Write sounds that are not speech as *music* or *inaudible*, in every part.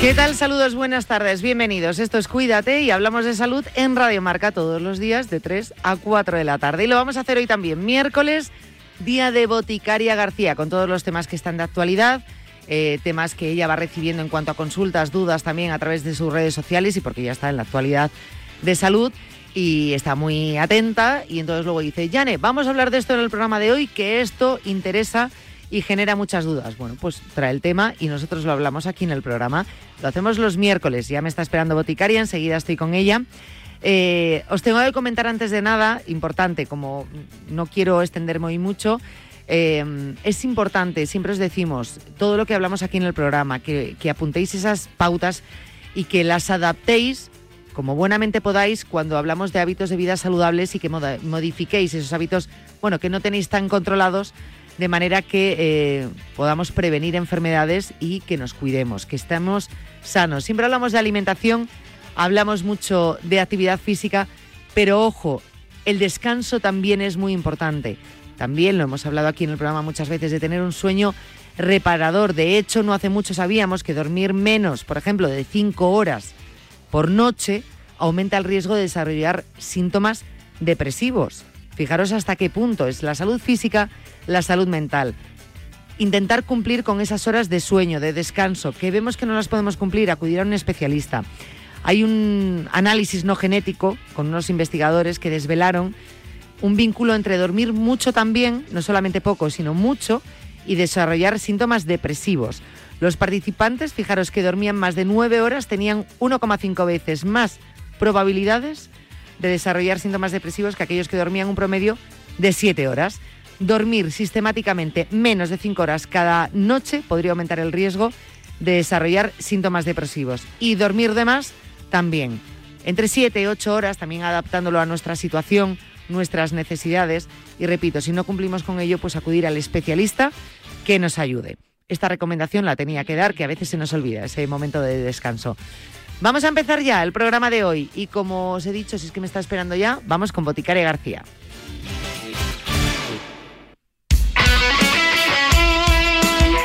¿Qué tal? Saludos, buenas tardes, bienvenidos. Esto es Cuídate y hablamos de salud en Radio Marca todos los días de 3 a 4 de la tarde. Y lo vamos a hacer hoy también, miércoles, día de Boticaria García, con todos los temas que están de actualidad. Eh, temas que ella va recibiendo en cuanto a consultas, dudas también a través de sus redes sociales y porque ya está en la actualidad de salud y está muy atenta y entonces luego dice, Yane, vamos a hablar de esto en el programa de hoy, que esto interesa y genera muchas dudas. Bueno, pues trae el tema y nosotros lo hablamos aquí en el programa. Lo hacemos los miércoles, ya me está esperando Boticaria, enseguida estoy con ella. Eh, os tengo que comentar antes de nada, importante, como no quiero extenderme hoy mucho, eh, es importante, siempre os decimos, todo lo que hablamos aquí en el programa, que, apuntéis esas pautas y que las adaptéis como buenamente podáis cuando hablamos de hábitos de vida saludables y que modifiquéis esos hábitos, bueno, que no tenéis tan controlados de manera que eh, podamos prevenir enfermedades y que nos cuidemos, que estemos sanos. Siempre hablamos de alimentación, hablamos mucho de actividad física, pero ojo, el descanso también es muy importante. También lo hemos hablado aquí en el programa muchas veces de tener un sueño reparador. De hecho, no hace mucho sabíamos que dormir menos, por ejemplo, de cinco horas por noche, aumenta el riesgo de desarrollar síntomas depresivos. Fijaros hasta qué punto es la salud física la salud mental. Intentar cumplir con esas horas de sueño, de descanso, que vemos que no las podemos cumplir, acudir a un especialista. Hay un análisis no genético con unos investigadores que desvelaron un vínculo entre dormir mucho también, no solamente poco, sino mucho, y desarrollar síntomas depresivos. Los participantes, fijaros que dormían más de nueve horas, tenían 1,5 veces más probabilidades de desarrollar síntomas depresivos que aquellos que dormían un promedio de siete horas dormir sistemáticamente menos de 5 horas cada noche podría aumentar el riesgo de desarrollar síntomas depresivos. Y dormir de más también. Entre 7 y 8 horas, también adaptándolo a nuestra situación, nuestras necesidades. Y repito, si no cumplimos con ello, pues acudir al especialista que nos ayude. Esta recomendación la tenía que dar, que a veces se nos olvida ese momento de descanso. Vamos a empezar ya el programa de hoy y como os he dicho, si es que me está esperando ya, vamos con Boticaria García.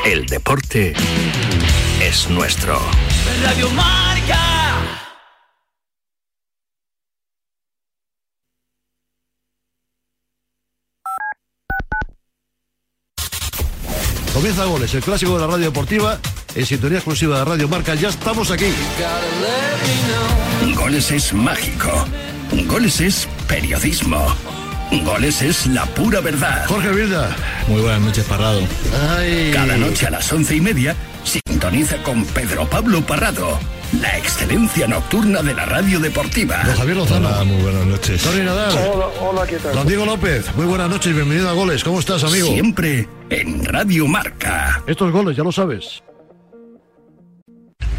El deporte es nuestro. Radio Marca. Comienza Goles, el clásico de la radio deportiva, en sintonía exclusiva de Radio Marca. Ya estamos aquí. Goles es mágico. Goles es periodismo. Goles es la pura verdad. Jorge Vilda. Muy buenas noches, Parrado. Cada noche a las once y media, sintoniza con Pedro Pablo Parrado. La excelencia nocturna de la radio deportiva. Don Javier Lozano. Hola, muy buenas noches. Tony Nadal. Hola, hola, ¿qué tal? Don Diego López. Muy buenas noches y bienvenido a Goles. ¿Cómo estás, amigo? Siempre en Radio Marca. Estos goles, ya lo sabes.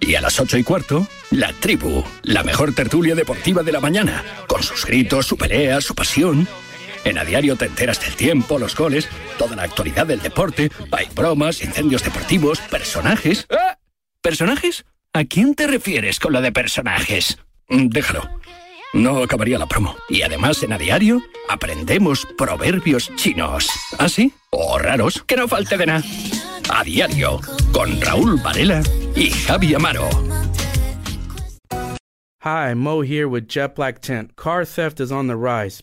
Y a las ocho y cuarto, La Tribu, la mejor tertulia deportiva de la mañana, con sus gritos, su pelea, su pasión. En A Diario te enteras del tiempo, los goles, toda la actualidad del deporte, hay bromas, incendios deportivos, personajes. ¡Ah! ¿Personajes? ¿A quién te refieres con lo de personajes? Mm, Déjalo. No acabaría la promo. Y además en A Diario aprendemos proverbios chinos. ¿Ah, sí? O raros, que no falte de nada. A Diario, con Raúl Varela y Javi Amaro. Hi, Mo here with Jet Black Tent. Car theft is on the rise.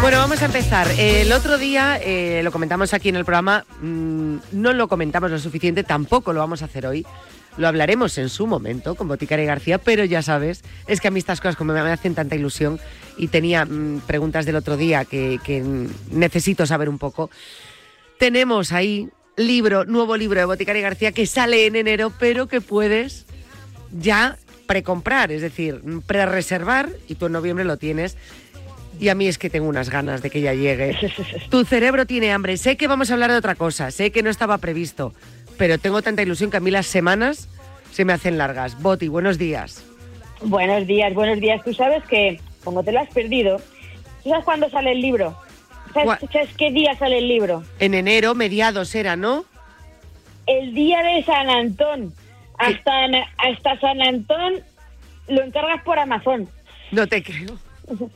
Bueno, vamos a empezar. El otro día, eh, lo comentamos aquí en el programa, mm, no lo comentamos lo suficiente, tampoco lo vamos a hacer hoy. Lo hablaremos en su momento con Boticaria García, pero ya sabes, es que a mí estas cosas como me hacen tanta ilusión y tenía mm, preguntas del otro día que, que necesito saber un poco. Tenemos ahí libro, nuevo libro de Boticaria García que sale en enero, pero que puedes ya precomprar, es decir, pre-reservar y tú en noviembre lo tienes. Y a mí es que tengo unas ganas de que ya llegue. *laughs* Tu cerebro tiene hambre. Sé que vamos a hablar de otra cosa, sé que no estaba previsto, pero tengo tanta ilusión que a mí las semanas se me hacen largas. Boti, buenos días. Buenos días, buenos días. Tú sabes que, como te lo has perdido, ¿tú sabes cuándo sale el libro? ¿Sabes, ¿Cuá- sabes qué día sale el libro? En enero, mediados era, ¿no? El día de San Antón. Hasta, hasta San Antón lo encargas por Amazon. No te creo. *laughs*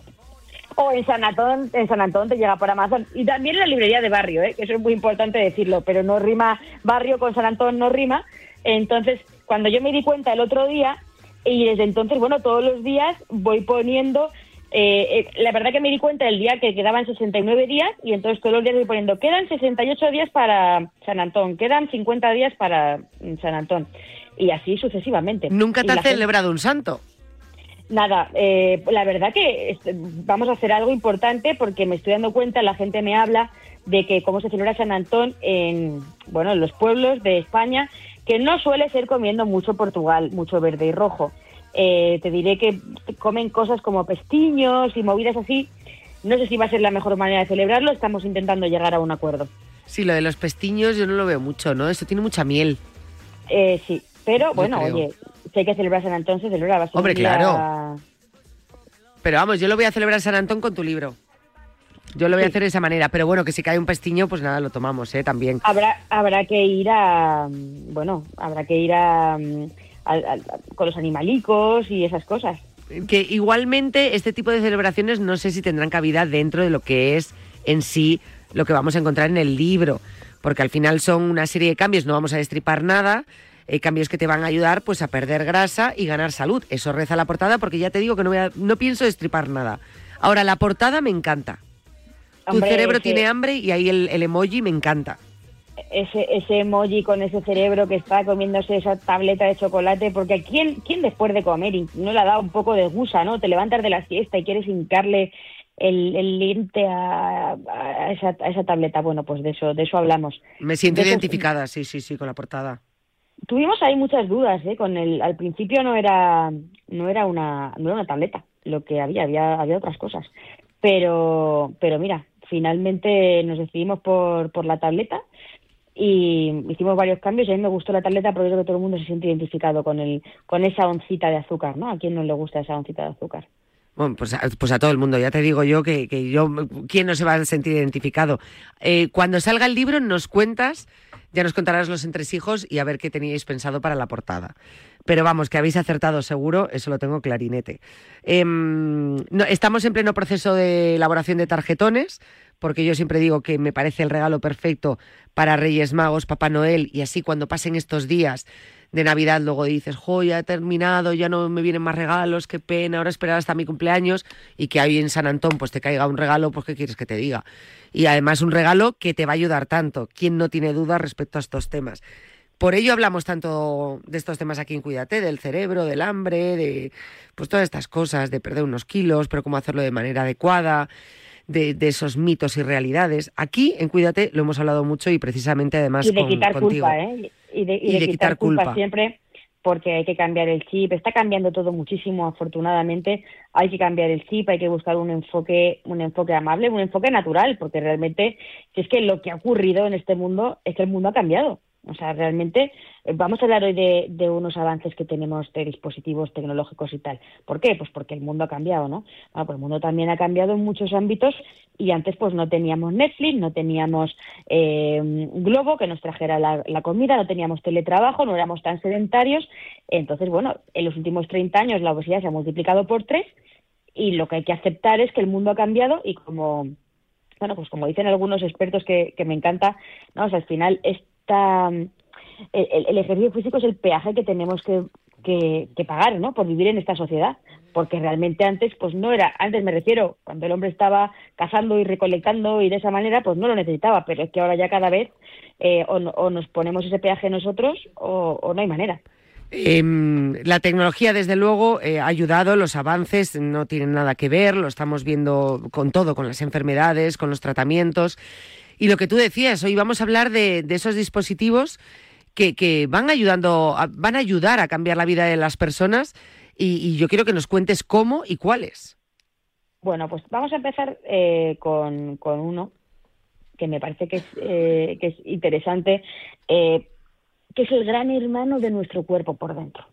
O en San Antón, en San Antón te llega por Amazon. Y también en la librería de barrio, ¿eh? que eso es muy importante decirlo, pero no rima, barrio con San Antón no rima. Entonces, cuando yo me di cuenta el otro día, y desde entonces, bueno, todos los días voy poniendo, eh, eh, la verdad que me di cuenta el día que quedaban 69 días, y entonces todos los días voy poniendo, quedan 68 días para San Antón, quedan 50 días para San Antón. Y así sucesivamente. Nunca te has gente- celebrado un santo. Nada, eh, la verdad que vamos a hacer algo importante porque me estoy dando cuenta, la gente me habla de que cómo se celebra San Antón en, bueno, en los pueblos de España, que no suele ser comiendo mucho Portugal, mucho verde y rojo. Eh, te diré que comen cosas como pestiños y movidas así. No sé si va a ser la mejor manera de celebrarlo, estamos intentando llegar a un acuerdo. Sí, lo de los pestiños yo no lo veo mucho, ¿no? Eso tiene mucha miel. Eh, sí, pero bueno, oye, si hay que celebrar San Antón, se celebra. Va Hombre, claro. Pero vamos, yo lo voy a celebrar San Antón con tu libro. Yo lo voy a hacer de esa manera, pero bueno, que si cae un pestiño, pues nada, lo tomamos, ¿eh? También. Habrá, habrá que ir a, bueno, habrá que ir a, con los animalicos y esas cosas. Que igualmente este tipo de celebraciones no sé si tendrán cabida dentro de lo que es en sí lo que vamos a encontrar en el libro, porque al final son una serie de cambios, no vamos a destripar nada, eh, cambios que te van a ayudar pues a perder grasa y ganar salud. Eso reza la portada porque ya te digo que no, voy a- no pienso destripar nada. Ahora, la portada me encanta. Tu cerebro ese- tiene hambre y ahí el, el emoji me encanta. Ese, ese emoji con ese cerebro que está comiéndose esa tableta de chocolate, porque ¿quién, quién después de comer y no le ha dado un poco de gusa, ¿no? Te levantas de la siesta y quieres hincarle el, el lente a, a esa, a esa tableta. Bueno, pues de eso, de eso hablamos. Me siento De eso- identificada, sí, sí, sí, con la portada. Tuvimos ahí muchas dudas, ¿eh? Con el, al principio no era, no era una, no era una tableta, lo que había, había, había otras cosas. Pero, pero mira, finalmente nos decidimos por, por la tableta y hicimos varios cambios y a mí me gustó la tableta porque creo que todo el mundo se siente identificado con el, con esa oncita de azúcar, ¿no? ¿A quién no le gusta esa oncita de azúcar? Bueno, pues a, pues a todo el mundo, ya te digo yo que, que yo, ¿quién no se va a sentir identificado? Eh, cuando salga el libro nos cuentas, ya nos contarás los entresijos y a ver qué teníais pensado para la portada. Pero vamos, que habéis acertado seguro, eso lo tengo clarinete. Em, no, estamos en pleno proceso de elaboración de tarjetones, porque yo siempre digo que me parece el regalo perfecto para Reyes Magos, Papá Noel, y así cuando pasen estos días de Navidad luego dices, jo, ya he terminado, ya no me vienen más regalos, qué pena, ahora esperar hasta mi cumpleaños y que ahí en San Antón pues te caiga un regalo, pues qué quieres que te diga. Y además un regalo que te va a ayudar tanto, ¿quién no tiene duda respecto a estos temas? Por ello hablamos tanto de estos temas aquí en Cuídate, del cerebro, del hambre, de pues todas estas cosas, de perder unos kilos, pero cómo hacerlo de manera adecuada, de, de esos mitos y realidades. Aquí en Cuídate lo hemos hablado mucho y precisamente además y de con- quitar contigo. culpa, ¿eh? Y de, y de de quitar, quitar culpa, culpa. siempre, porque hay que cambiar el chip. Está cambiando todo muchísimo, afortunadamente. Hay que cambiar el chip, hay que buscar un enfoque, un enfoque amable, un enfoque natural, porque realmente, si es que lo que ha ocurrido en este mundo es que el mundo ha cambiado. O sea, realmente eh, vamos a hablar hoy de, unos avances que tenemos de dispositivos tecnológicos y tal. ¿Por qué? Pues porque el mundo ha cambiado, ¿no? Bueno, pues el mundo también ha cambiado en muchos ámbitos y antes pues no teníamos Netflix, no teníamos eh, Globo que nos trajera la, comida, no teníamos teletrabajo, no éramos tan sedentarios. Entonces, bueno, en los últimos 30 años la obesidad se ha multiplicado por tres y lo que hay que aceptar es que el mundo ha cambiado y como bueno, pues como dicen algunos expertos que, me encanta, ¿no? O sea, al final el, ejercicio físico es el peaje que tenemos que, que, pagar, ¿no? Por vivir en esta sociedad. Porque realmente antes, pues no era, antes me refiero, cuando el hombre estaba cazando y recolectando y de esa manera, pues no lo necesitaba, pero es que ahora ya cada vez eh, o, o nos ponemos ese peaje nosotros o, o no hay manera. Em, la tecnología, desde luego, eh, ha ayudado, los avances no tienen nada que ver, lo estamos viendo con todo, con las enfermedades, con los tratamientos. Y lo que tú decías, hoy vamos a hablar de, esos dispositivos que, que van ayudando, van a ayudar a cambiar la vida de las personas y, y yo quiero que nos cuentes cómo y cuáles. Bueno, pues vamos a empezar eh, con, con uno que me parece que es, eh, que es interesante, eh, que es el gran hermano de nuestro cuerpo por dentro.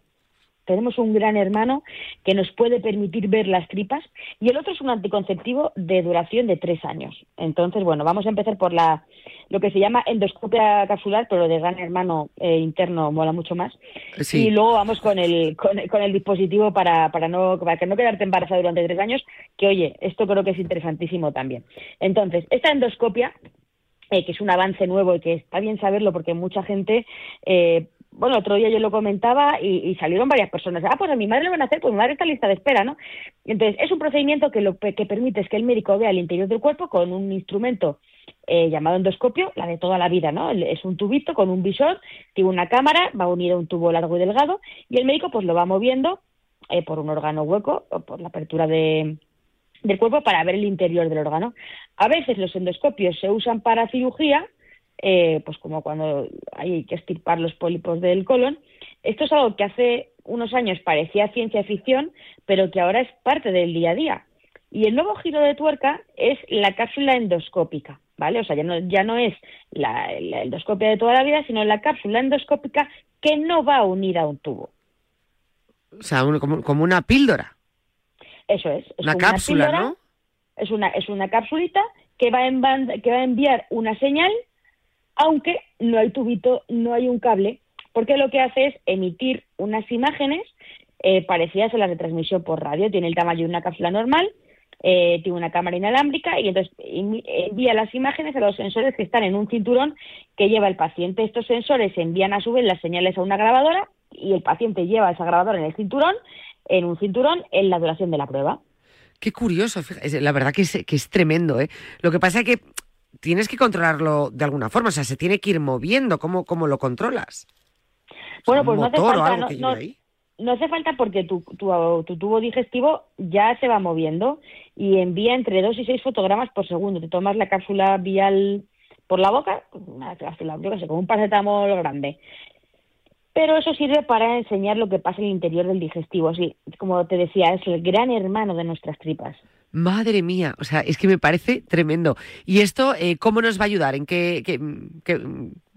Tenemos un gran hermano que nos puede permitir ver las tripas y el otro es un anticonceptivo de duración de tres años. Entonces, bueno, vamos a empezar por la lo que se llama endoscopia capsular, pero de gran hermano eh, interno mola mucho más. Sí. Y luego vamos con el, con, con el dispositivo para, para, no, para que no quedarte embarazada durante tres años, que oye, esto creo que es interesantísimo también. Entonces, esta endoscopia, eh, que es un avance nuevo y que está bien saberlo porque mucha gente, eh, bueno, otro día yo lo comentaba y, salieron varias personas. Ah, pues a mi madre le van a hacer, pues mi madre está lista de espera, ¿no? Entonces, es un procedimiento que lo que permite es que el médico vea el interior del cuerpo con un instrumento eh, llamado endoscopio, la de toda la vida, ¿no? Es un tubito con un visor, tiene una cámara, va unido a un tubo largo y delgado, y el médico pues lo va moviendo eh, por un órgano hueco o por la apertura de, del cuerpo para ver el interior del órgano. A veces los endoscopios se usan para cirugía, eh, pues como cuando hay que extirpar los pólipos del colon. Esto es algo que hace unos años parecía ciencia ficción, pero que ahora es parte del día a día. Y el nuevo giro de tuerca es la cápsula endoscópica, ¿vale? O sea, ya no, ya no es la, la endoscopia de toda la vida, sino la cápsula endoscópica que no va unida a un tubo. O sea, un- como, como una píldora, Eso es. es una cápsula, píldora, ¿no? Es una, es una capsulita que va, en que va a enviar una señal, aunque no hay tubito, no hay un cable, porque lo que hace es emitir unas imágenes eh, parecidas a las de transmisión por radio. Tiene el tamaño de una cápsula normal, eh, tiene una cámara inalámbrica y entonces envía las imágenes a los sensores que están en un cinturón que lleva el paciente. Estos sensores envían a su vez las señales a una grabadora y el paciente lleva esa grabadora en el cinturón, en un cinturón, en la duración de la prueba. Qué curioso, la verdad que es, que es tremendo, ¿eh? Lo que pasa es que tienes que controlarlo de alguna forma, o sea, se tiene que ir moviendo, ¿cómo, cómo lo controlas? Bueno, ¿Un pues no hace falta, no, no- hace falta porque tu, tu, tu tubo digestivo ya se va moviendo y envía entre 2 y 6 fotogramas por segundo. Te tomas la cápsula vial por la boca, una cápsula, yo qué sé, como un paracetamol grande. Pero eso sirve para enseñar lo que pasa en el interior del digestivo. Sí, como te decía, es el gran hermano de nuestras tripas. Madre mía, o sea, es que me parece tremendo. ¿Y esto eh, cómo nos va a ayudar? ¿En qué, qué-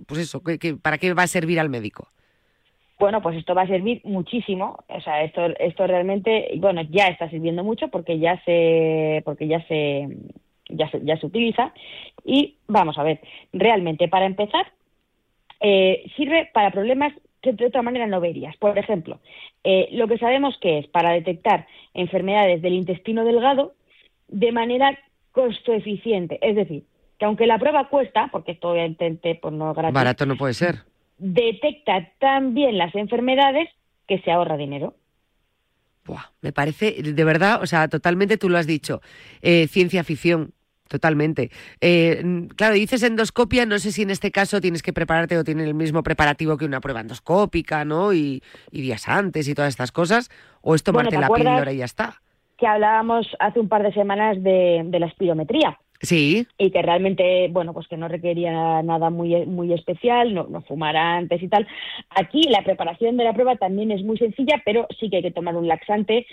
pues eso, para qué va a servir al médico? Bueno, pues esto va a servir muchísimo. O sea, esto, esto realmente, bueno, ya está sirviendo mucho porque ya se, porque ya se, ya se, ya se utiliza. Y vamos a ver, realmente para empezar, eh, sirve para problemas que de otra manera no verías. Por ejemplo, eh, lo que sabemos que es para detectar enfermedades del intestino delgado de manera costo eficiente. Es decir, que aunque la prueba cuesta, porque esto obviamente pues no es gratis, Barato no puede ser. detecta tan bien las enfermedades que se ahorra dinero. Buah, me parece, de verdad, o sea, totalmente tú lo has dicho, eh, ciencia ficción. Totalmente. Eh, claro, dices endoscopia, no sé si en este caso tienes que prepararte o tiene el mismo preparativo que una prueba endoscópica, ¿no? Y, y días antes y todas estas cosas, o es tomarte Bueno, ¿te la píldora y ya está. Que hablábamos hace un par de semanas de, de la espirometría. Sí, y que realmente, bueno, pues que no requería nada muy, muy especial, no, no fumar antes y tal. Aquí la preparación de la prueba también es muy sencilla, pero sí que hay que tomar un laxante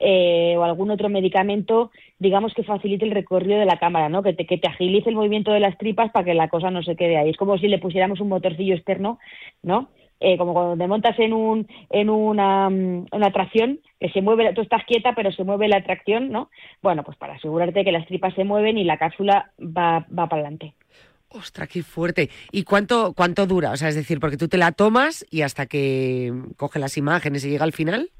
eh, o algún otro medicamento, digamos, que facilite el recorrido de la cámara, ¿no? Que te, que te agilice el movimiento de las tripas para que la cosa no se quede ahí. Es como si le pusiéramos un motorcillo externo, ¿no? Eh, como cuando te montas en un en una, mm, una tracción que se mueve, tú estás quieta pero se mueve la tracción, ¿no? Bueno, pues para asegurarte que las tripas se mueven y la cápsula va, va para adelante. Ostras, qué fuerte. ¿Y cuánto, cuánto dura? O sea, es decir, porque tú te la tomas y hasta que coge las imágenes y llega al final.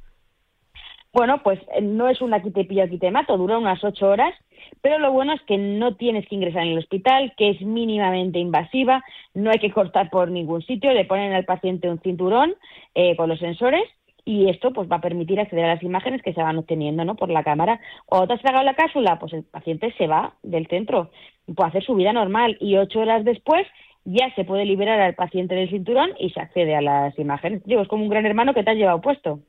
Bueno, pues eh, no es una quite pillo quite mato, dura unas ocho horas, pero lo bueno es que no tienes que ingresar en el hospital, que es mínimamente invasiva, no hay que cortar por ningún sitio, le ponen al paciente un cinturón eh, con los sensores y esto pues va a permitir acceder a las imágenes que se van obteniendo ¿no? por la cámara. Cuando te has tragado la cápsula, pues el paciente se va del centro, puede hacer su vida normal y ocho horas después ya se puede liberar al paciente del cinturón y se accede a las imágenes. Digo, es como un gran hermano que te has llevado puesto.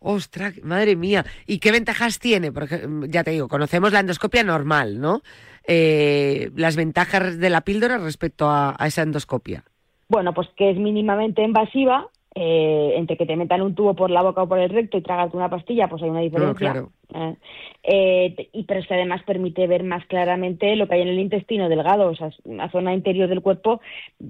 Ostras, madre mía. ¿Y qué ventajas tiene? Porque mm, ya te digo, conocemos la endoscopia normal, ¿no? Eh, las ventajas de la píldora respecto a, a esa endoscopia. Bueno, pues que es mínimamente invasiva, eh, entre que te metan un tubo por la boca o por el recto y tragarte una pastilla, pues hay una diferencia. claro. Eh, eh, y pero es que además permite ver más claramente lo que hay en el intestino delgado, o sea, una zona interior del cuerpo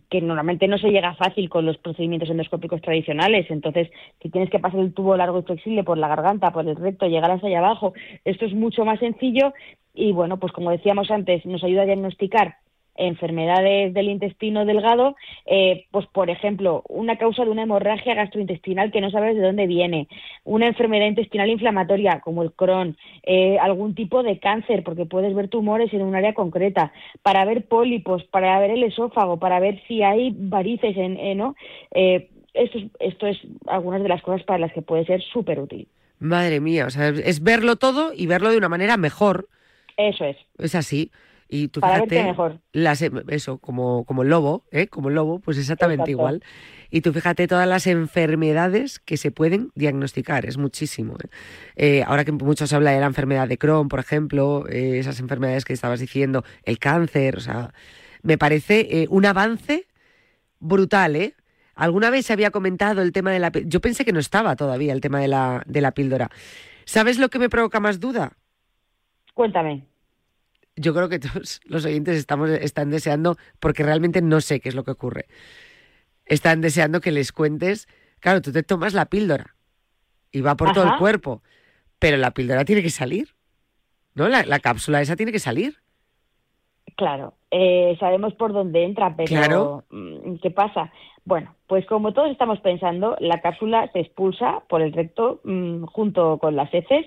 que normalmente no se llega fácil con los procedimientos endoscópicos tradicionales. Entonces, si tienes que pasar el tubo largo y flexible por la garganta, por el recto, llegar hasta allá abajo, esto es mucho más sencillo y bueno, pues como decíamos antes, nos ayuda a diagnosticar enfermedades del intestino delgado, eh, pues por ejemplo, una causa de una hemorragia gastrointestinal que no sabes de dónde viene, una enfermedad intestinal inflamatoria como el Crohn, eh, algún tipo de cáncer, porque puedes ver tumores en un área concreta, para ver pólipos, para ver el esófago, para ver si hay varices en, eh, ¿no? Eh, esto, es, esto es algunas de las cosas para las que puede ser súper útil. Madre mía, o sea, es verlo todo y verlo de una manera mejor. Eso es. Es así. Y tú Para fíjate, mejor. las, em- eso, como, como el lobo, ¿eh? Como el lobo, pues exactamente Exacto. igual. Y tú fíjate todas las enfermedades que se pueden diagnosticar, es muchísimo. ¿eh? Eh, ahora que mucho se habla de la enfermedad de Crohn, por ejemplo, eh, esas enfermedades que estabas diciendo, el cáncer, o sea, me parece eh, un avance brutal, ¿eh? Alguna vez se había comentado el tema de la... Yo pensé que no estaba todavía el tema de la, de la píldora. ¿Sabes lo que me provoca más duda? Cuéntame. Yo creo que todos *laughs* los oyentes estamos, están deseando, porque realmente no sé qué es lo que ocurre. Están deseando que les cuentes, claro, tú te tomas la píldora y va por todo el cuerpo, pero la píldora tiene que salir, ¿no? La, la cápsula esa tiene que salir. Claro, eh, sabemos por dónde entra, pero Claro. mm, ¿qué pasa? Bueno, pues como todos estamos pensando, la cápsula se expulsa por el recto mm, junto con las heces,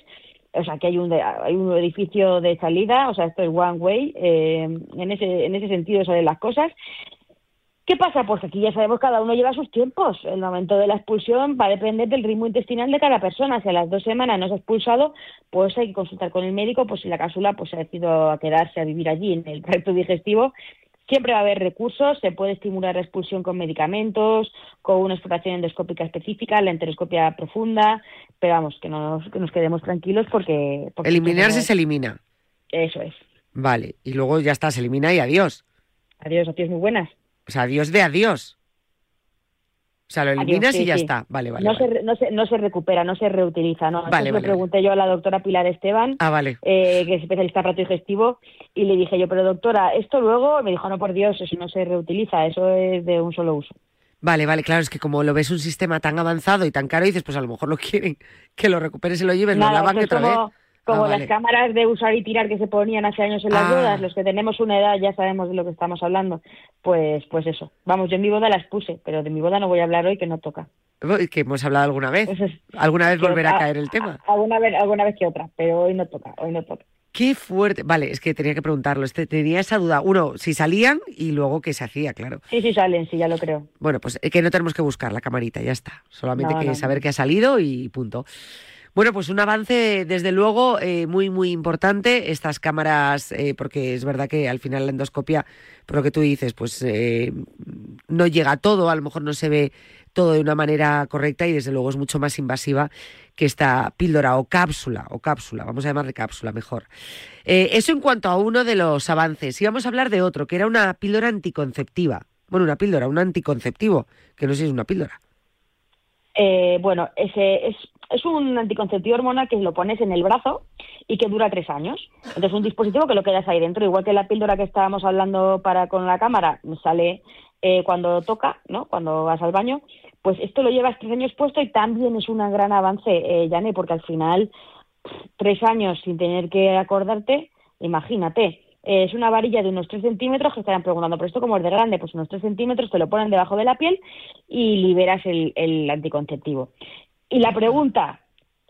o sea que hay un, hay un edificio de salida, o sea esto es one way, eh, en ese en ese sentido salen las cosas. ¿Qué pasa? Pues aquí ya sabemos cada uno lleva sus tiempos. El momento de la expulsión va a depender del ritmo intestinal de cada persona. Si a las dos semanas no se ha expulsado, pues hay que consultar con el médico, pues si la cápsula pues se ha decidido a quedarse a vivir allí en el *laughs* tracto digestivo, siempre va a haber recursos, se puede estimular la expulsión con medicamentos, con una exploración endoscópica específica, la enteroscopia profunda, pero vamos, que, no nos, que nos quedemos tranquilos porque... porque Eliminarse se elimina. Eso es. Vale, y luego ya está, se elimina y adiós. Adiós, adiós, muy buenas. O sea, adiós de adiós. O sea, lo eliminas sí, y ya sí. está. Vale, vale. no, vale. Se, no, se, no se recupera, no se reutiliza. ¿no? Vale, vale, le pregunté yo a la doctora Pilar Esteban, Ah, vale. eh, que es especialista en plato digestivo, y le dije yo, pero doctora, esto luego, me dijo, no, por Dios, eso no se reutiliza, eso es de un solo uso. Vale, vale, claro, es que como lo ves un sistema tan avanzado y tan caro, dices, pues a lo mejor lo quieren que lo recuperes y lo lleves, lo Nada, lavan esto y otra como, vez. Como Ah, las vale. cámaras de usar y tirar que se ponían hace años en las Ah. bodas, los que tenemos una edad ya sabemos de lo que estamos hablando. Pues, pues eso. Vamos, yo en mi boda las puse, pero de mi boda no voy a hablar hoy que no toca. Que hemos hablado alguna vez. Eso es- ¿Alguna vez volverá a a- caer el tema? a- Alguna vez, alguna vez que otra, pero hoy no toca, hoy no toca. Qué fuerte. Vale, es que tenía que preguntarlo. Este, tenía esa duda. Uno, si salían y luego qué se hacía, claro. Sí, sí salen, sí, ya lo creo. Bueno, pues eh, que no tenemos que buscar la camarita, ya está. Solamente No, que no, no. saber que ha salido y punto. Bueno, pues un avance, desde luego, eh, muy, muy importante. Estas cámaras, eh, porque es verdad que al final la endoscopia, por lo que tú dices, pues eh, no llega a todo, a lo mejor no se ve todo de una manera correcta y desde luego es mucho más invasiva que esta píldora o cápsula, o cápsula, vamos a llamarle cápsula mejor. Eh, eso en cuanto a uno de los avances. Y vamos a hablar de otro, que era una píldora anticonceptiva. Bueno, una píldora, un anticonceptivo, que no sé si es una píldora. Eh, bueno, ese es, es un anticonceptivo hormonal que lo pones en el brazo y que dura tres años. Entonces, un dispositivo que lo quedas ahí dentro, igual que la píldora que estábamos hablando para con la cámara, sale eh, cuando toca, ¿no? Cuando vas al baño, pues esto lo llevas tres años puesto y también es un gran avance, eh, Yane, porque al final, tres años sin tener que acordarte, imagínate. eh, es una varilla de unos 3 centímetros que estarán preguntando, ¿pero esto cómo es de grande? Pues unos 3 centímetros te lo ponen debajo de la piel y liberas el anticonceptivo. Y la pregunta,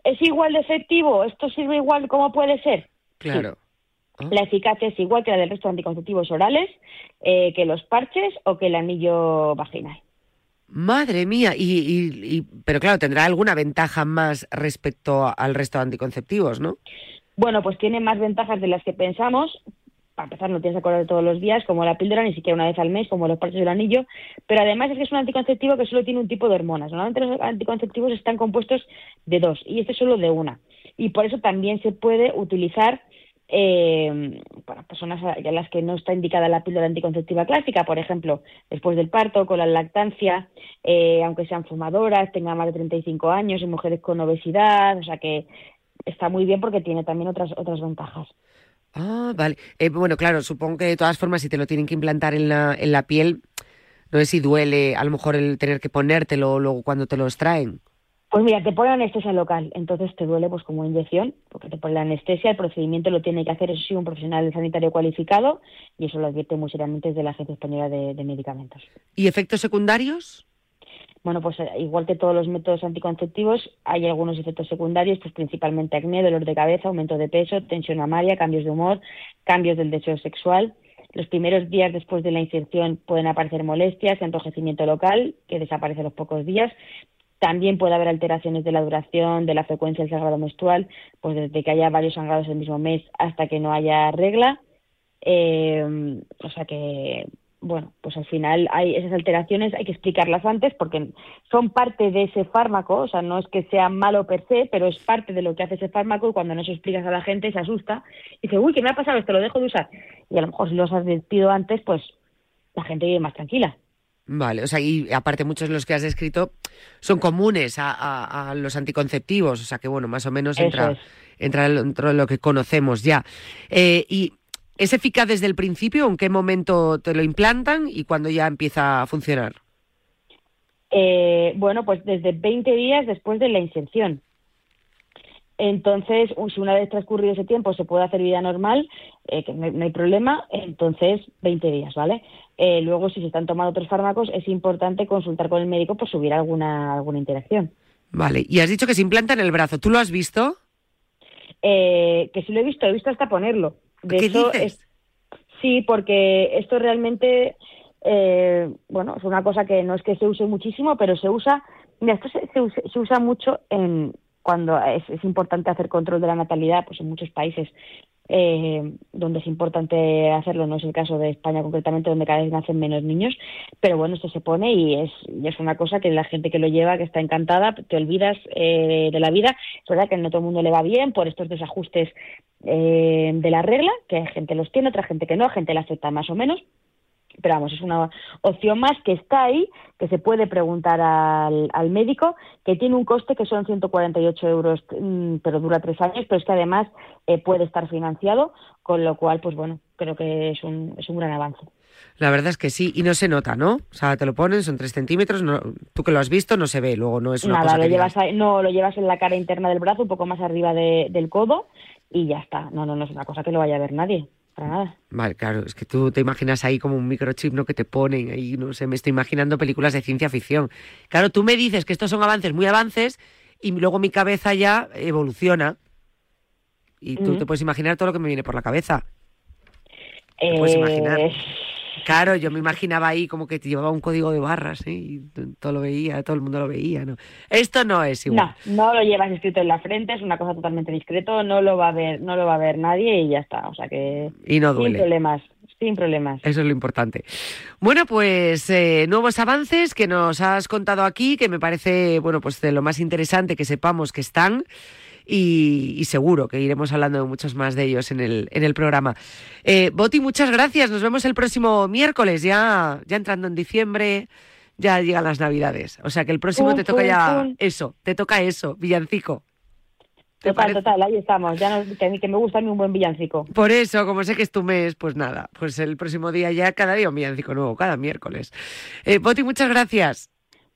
¿es igual de efectivo? ¿Esto sirve igual como puede ser? Claro. La eficacia es igual que la del resto de anticonceptivos orales, eh, que los parches o que el anillo vaginal. Madre mía, y, y- y- pero claro, tendrá alguna ventaja más respecto al resto de anticonceptivos, ¿no? Bueno, pues tiene más ventajas de las que pensamos. Para empezar, no tienes que acordar todos los días, como la píldora, ni siquiera una vez al mes, como los parches del anillo. Pero además es que es un anticonceptivo que solo tiene un tipo de hormonas. Normalmente los anticonceptivos están compuestos de dos y este solo de una. Y por eso también se puede utilizar eh, para personas a las que no está indicada la píldora anticonceptiva clásica, por ejemplo, después del parto, con la lactancia, eh, aunque sean fumadoras, tengan más de 35 años y mujeres con obesidad, o sea que está muy bien porque tiene también otras otras ventajas. Ah, vale. Eh, bueno, claro, supongo que de todas formas, si te lo tienen que implantar en la, en la piel, no sé si duele a lo mejor el tener que ponértelo luego cuando te lo extraen. Pues mira, te ponen anestesia local, entonces te duele pues como inyección, porque te ponen la anestesia, el procedimiento lo tiene que hacer, eso sí, un profesional sanitario cualificado, y eso lo advierte muy seriamente desde la Agencia Española de, de Medicamentos. ¿Y efectos secundarios? Bueno, pues eh, igual que todos los métodos anticonceptivos, hay algunos efectos secundarios, pues principalmente acné, dolor de cabeza, aumento de peso, tensión mamaria, cambios de humor, cambios del deseo sexual. Los primeros días después de la inserción pueden aparecer molestias, enrojecimiento local, que desaparece a los pocos días. También puede haber alteraciones de la duración, de la frecuencia del sangrado menstrual, pues desde que haya varios sangrados el mismo mes hasta que no haya regla. Eh, o sea que, bueno, pues al final hay esas alteraciones, hay que explicarlas antes porque son parte de ese fármaco, o sea, no es que sea malo per se, pero es parte de lo que hace ese fármaco y cuando no se explicas a la gente se asusta y dice, uy, ¿qué me ha pasado esto? Lo dejo de usar. Y a lo mejor si lo has advertido antes, pues la gente vive más tranquila. Vale, o sea, y aparte muchos de los que has descrito son comunes a, a- a los anticonceptivos, o sea que bueno, más o menos entra, entra dentro de lo que conocemos ya. Eh, ¿Y es eficaz desde el principio? ¿En qué momento te lo implantan y cuándo ya empieza a funcionar? Eh, bueno, pues desde 20 días después de la inserción. Entonces, si una vez transcurrido ese tiempo se puede hacer vida normal, eh, que no, hay- no hay problema, entonces 20 días, ¿vale? Eh, luego, si se están tomando otros fármacos, es importante consultar con el médico por si hubiera alguna, alguna interacción. Vale, y has dicho que se implanta en el brazo. ¿Tú lo has visto? Eh, que sí lo he visto, he visto hasta ponerlo. De ¿Qué hecho, dices? es- sí, porque esto realmente, eh, bueno, es una cosa que no es que se use muchísimo, pero se usa, mira, esto se, se se usa mucho en cuando es, es importante hacer control de la natalidad, pues en muchos países eh, donde es importante hacerlo, no es el caso de España concretamente, donde cada vez nacen menos niños, pero bueno, esto se pone y es, y es una cosa que la gente que lo lleva, que está encantada, te olvidas eh, de la vida. Es verdad que no todo el mundo le va bien por estos desajustes eh, de la regla, que hay gente los tiene, otra gente que no, gente la acepta más o menos, pero vamos, es una opción más que está ahí, que se puede preguntar al, al médico, que tiene un coste que son 148 euros, mm, pero dura tres años, pero es que además eh, puede estar financiado, con lo cual, pues bueno, creo que es un, es un gran avance. La verdad es que sí, y no se nota, ¿no? O sea, te lo ponen, son tres centímetros, no- tú que lo has visto no se ve, luego no es una Nada, cosa lo que llevas ahí- no, lo llevas en la cara interna del brazo, un poco más arriba de- del codo, y ya está. No, no, no es una cosa que lo vaya a ver nadie, para nada. Vale, claro, es que tú te imaginas ahí como un microchip, ¿no? Que te ponen ahí, no sé, me estoy imaginando películas de ciencia ficción. Claro, tú me dices que estos son avances muy avances y luego mi cabeza ya evoluciona. Y tú Ujú. te puedes imaginar todo lo que me viene por la cabeza. Te puedes Eh, imaginar. Claro, yo me imaginaba ahí como que te llevaba un código de barras ¿eh? y todo lo veía, todo el mundo lo veía. ¿no? Esto no es igual. No, no lo llevas escrito en la frente, es una cosa totalmente discreto, no lo va a ver, no lo va a ver nadie y ya está. O sea que Y no sin duele. problemas, sin problemas. Eso es lo importante. Bueno, pues eh, nuevos avances que nos has contado aquí, que me parece, bueno, pues de lo más interesante que sepamos que están. Y, y seguro que iremos hablando de muchos más de ellos en el, en el programa. Eh, Boti, muchas gracias. Nos vemos el próximo miércoles, ya, ya entrando en diciembre, ya llegan las navidades. O sea que el próximo te toca ya eso, te toca eso, villancico. ¿Te Total, parece? total, ahí estamos. Ya no, que me gusta a mí un buen villancico. Por eso, como sé que es tu mes, pues nada, pues el próximo día ya cada día un villancico nuevo, cada miércoles. Eh, Boti, muchas gracias.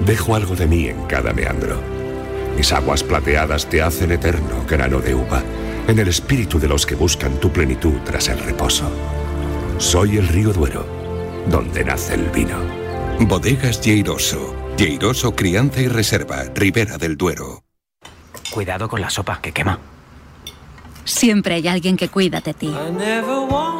dejo algo de mí en cada meandro. Mis aguas plateadas te hacen eterno grano de uva, en el espíritu de los que buscan tu plenitud tras el reposo. Soy el río Duero, donde nace el vino. Bodegas Lleiroso. Lleiroso Crianza y Reserva, Ribera del Duero. Cuidado con la sopa, que quema. Siempre hay alguien que cuida de ti.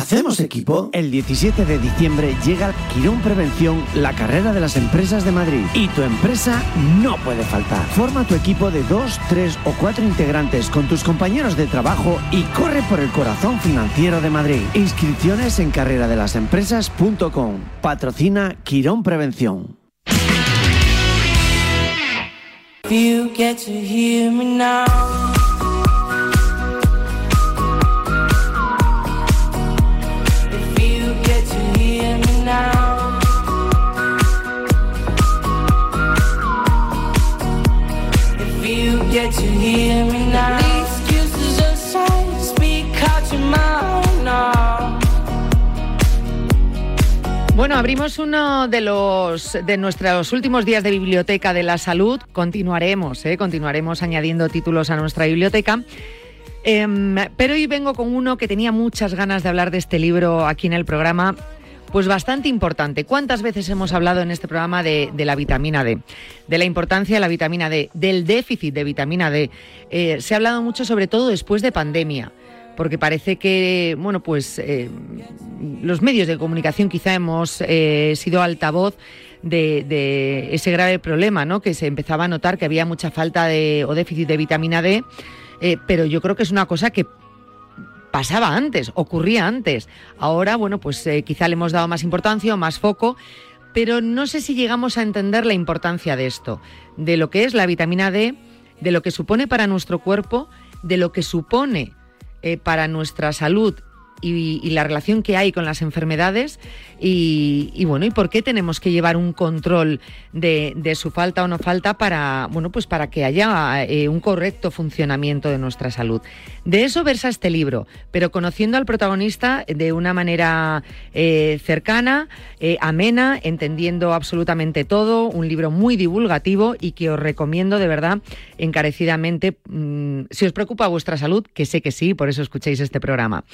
¿Hacemos equipo? El 17 de diciembre llega Quirón Prevención, la carrera de las empresas de Madrid. Y tu empresa no puede faltar. Forma tu equipo de dos, tres o cuatro integrantes con tus compañeros de trabajo y corre por el corazón financiero de Madrid. Inscripciones en carreradelasempresas.com. Patrocina Quirón Prevención. If you get to hear me now. Bueno, abrimos uno de los de nuestros últimos días de biblioteca de la salud. Continuaremos, ¿eh? continuaremos añadiendo títulos a nuestra biblioteca. Em, pero hoy vengo con uno que tenía muchas ganas de hablar de este libro aquí en el programa, pues bastante importante. ¿Cuántas veces hemos hablado en este programa de, la vitamina D? De la importancia de la vitamina D, del déficit de vitamina D. Eh, se ha hablado mucho sobre todo después de pandemia porque parece que, bueno, pues eh, los medios de comunicación quizá hemos eh, sido altavoz de, ese grave problema, ¿no? Que se empezaba a notar que había mucha falta de o déficit de vitamina D, eh, pero yo creo que es una cosa que pasaba antes, ocurría antes. Ahora, bueno, pues quizá le hemos dado más importancia o más foco, pero no sé si llegamos a entender la importancia de esto, de lo que es la vitamina D, de lo que supone para nuestro cuerpo, de lo que supone eh, para nuestra salud y, la relación que hay con las enfermedades y, bueno y por qué tenemos que llevar un control de, su falta o no falta para bueno pues para que haya eh, un correcto funcionamiento de nuestra salud de eso versa este libro pero conociendo al protagonista de una manera eh, cercana eh, amena entendiendo absolutamente todo un libro muy divulgativo y que os recomiendo de verdad encarecidamente mmm, si os preocupa vuestra salud que sé que sí por eso escuchéis este programa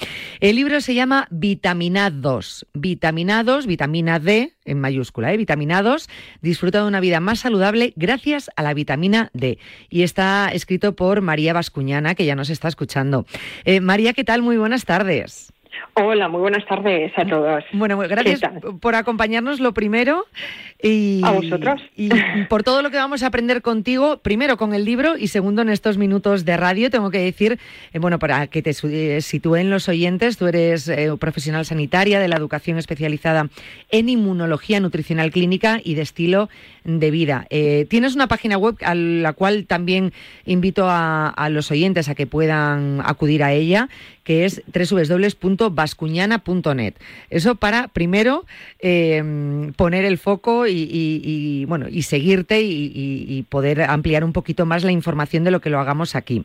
libro se llama Vitaminados. Vitaminados, vitamina D en mayúscula, ¿eh? Vitaminados. Disfruta de una vida más saludable gracias a la vitamina D. Y está escrito por María Vascuñana, que ya nos está escuchando. Eh, María, ¿qué tal? Muy buenas tardes. Hola, muy buenas tardes a todos. Bueno, gracias por acompañarnos lo primero y, a vosotros. y por todo lo que vamos a aprender contigo, primero con el libro y segundo en estos minutos de radio. Tengo que decir, eh, bueno, para que te eh, sitúen los oyentes, tú eres eh, profesional sanitaria de la educación especializada en inmunología nutricional clínica y de estilo de vida. Eh, tienes una página web a la cual también invito a, a los oyentes a que puedan acudir a ella, que es www www.bascuñana.net. Eso para primero eh, poner el foco y, bueno y seguirte y, poder ampliar un poquito más la información de lo que lo hagamos aquí.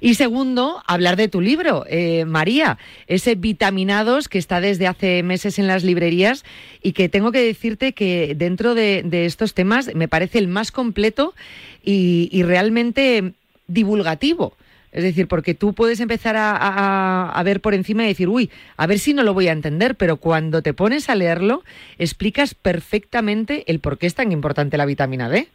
Y segundo, hablar de tu libro, eh, María, ese Vitaminados que está desde hace meses en las librerías y que tengo que decirte que dentro de, estos temas me parece el más completo y realmente divulgativo. Es decir, porque tú puedes empezar a, ver por encima y decir, uy, a ver si no lo voy a entender, pero cuando te pones a leerlo, explicas perfectamente el por qué es tan importante la vitamina D.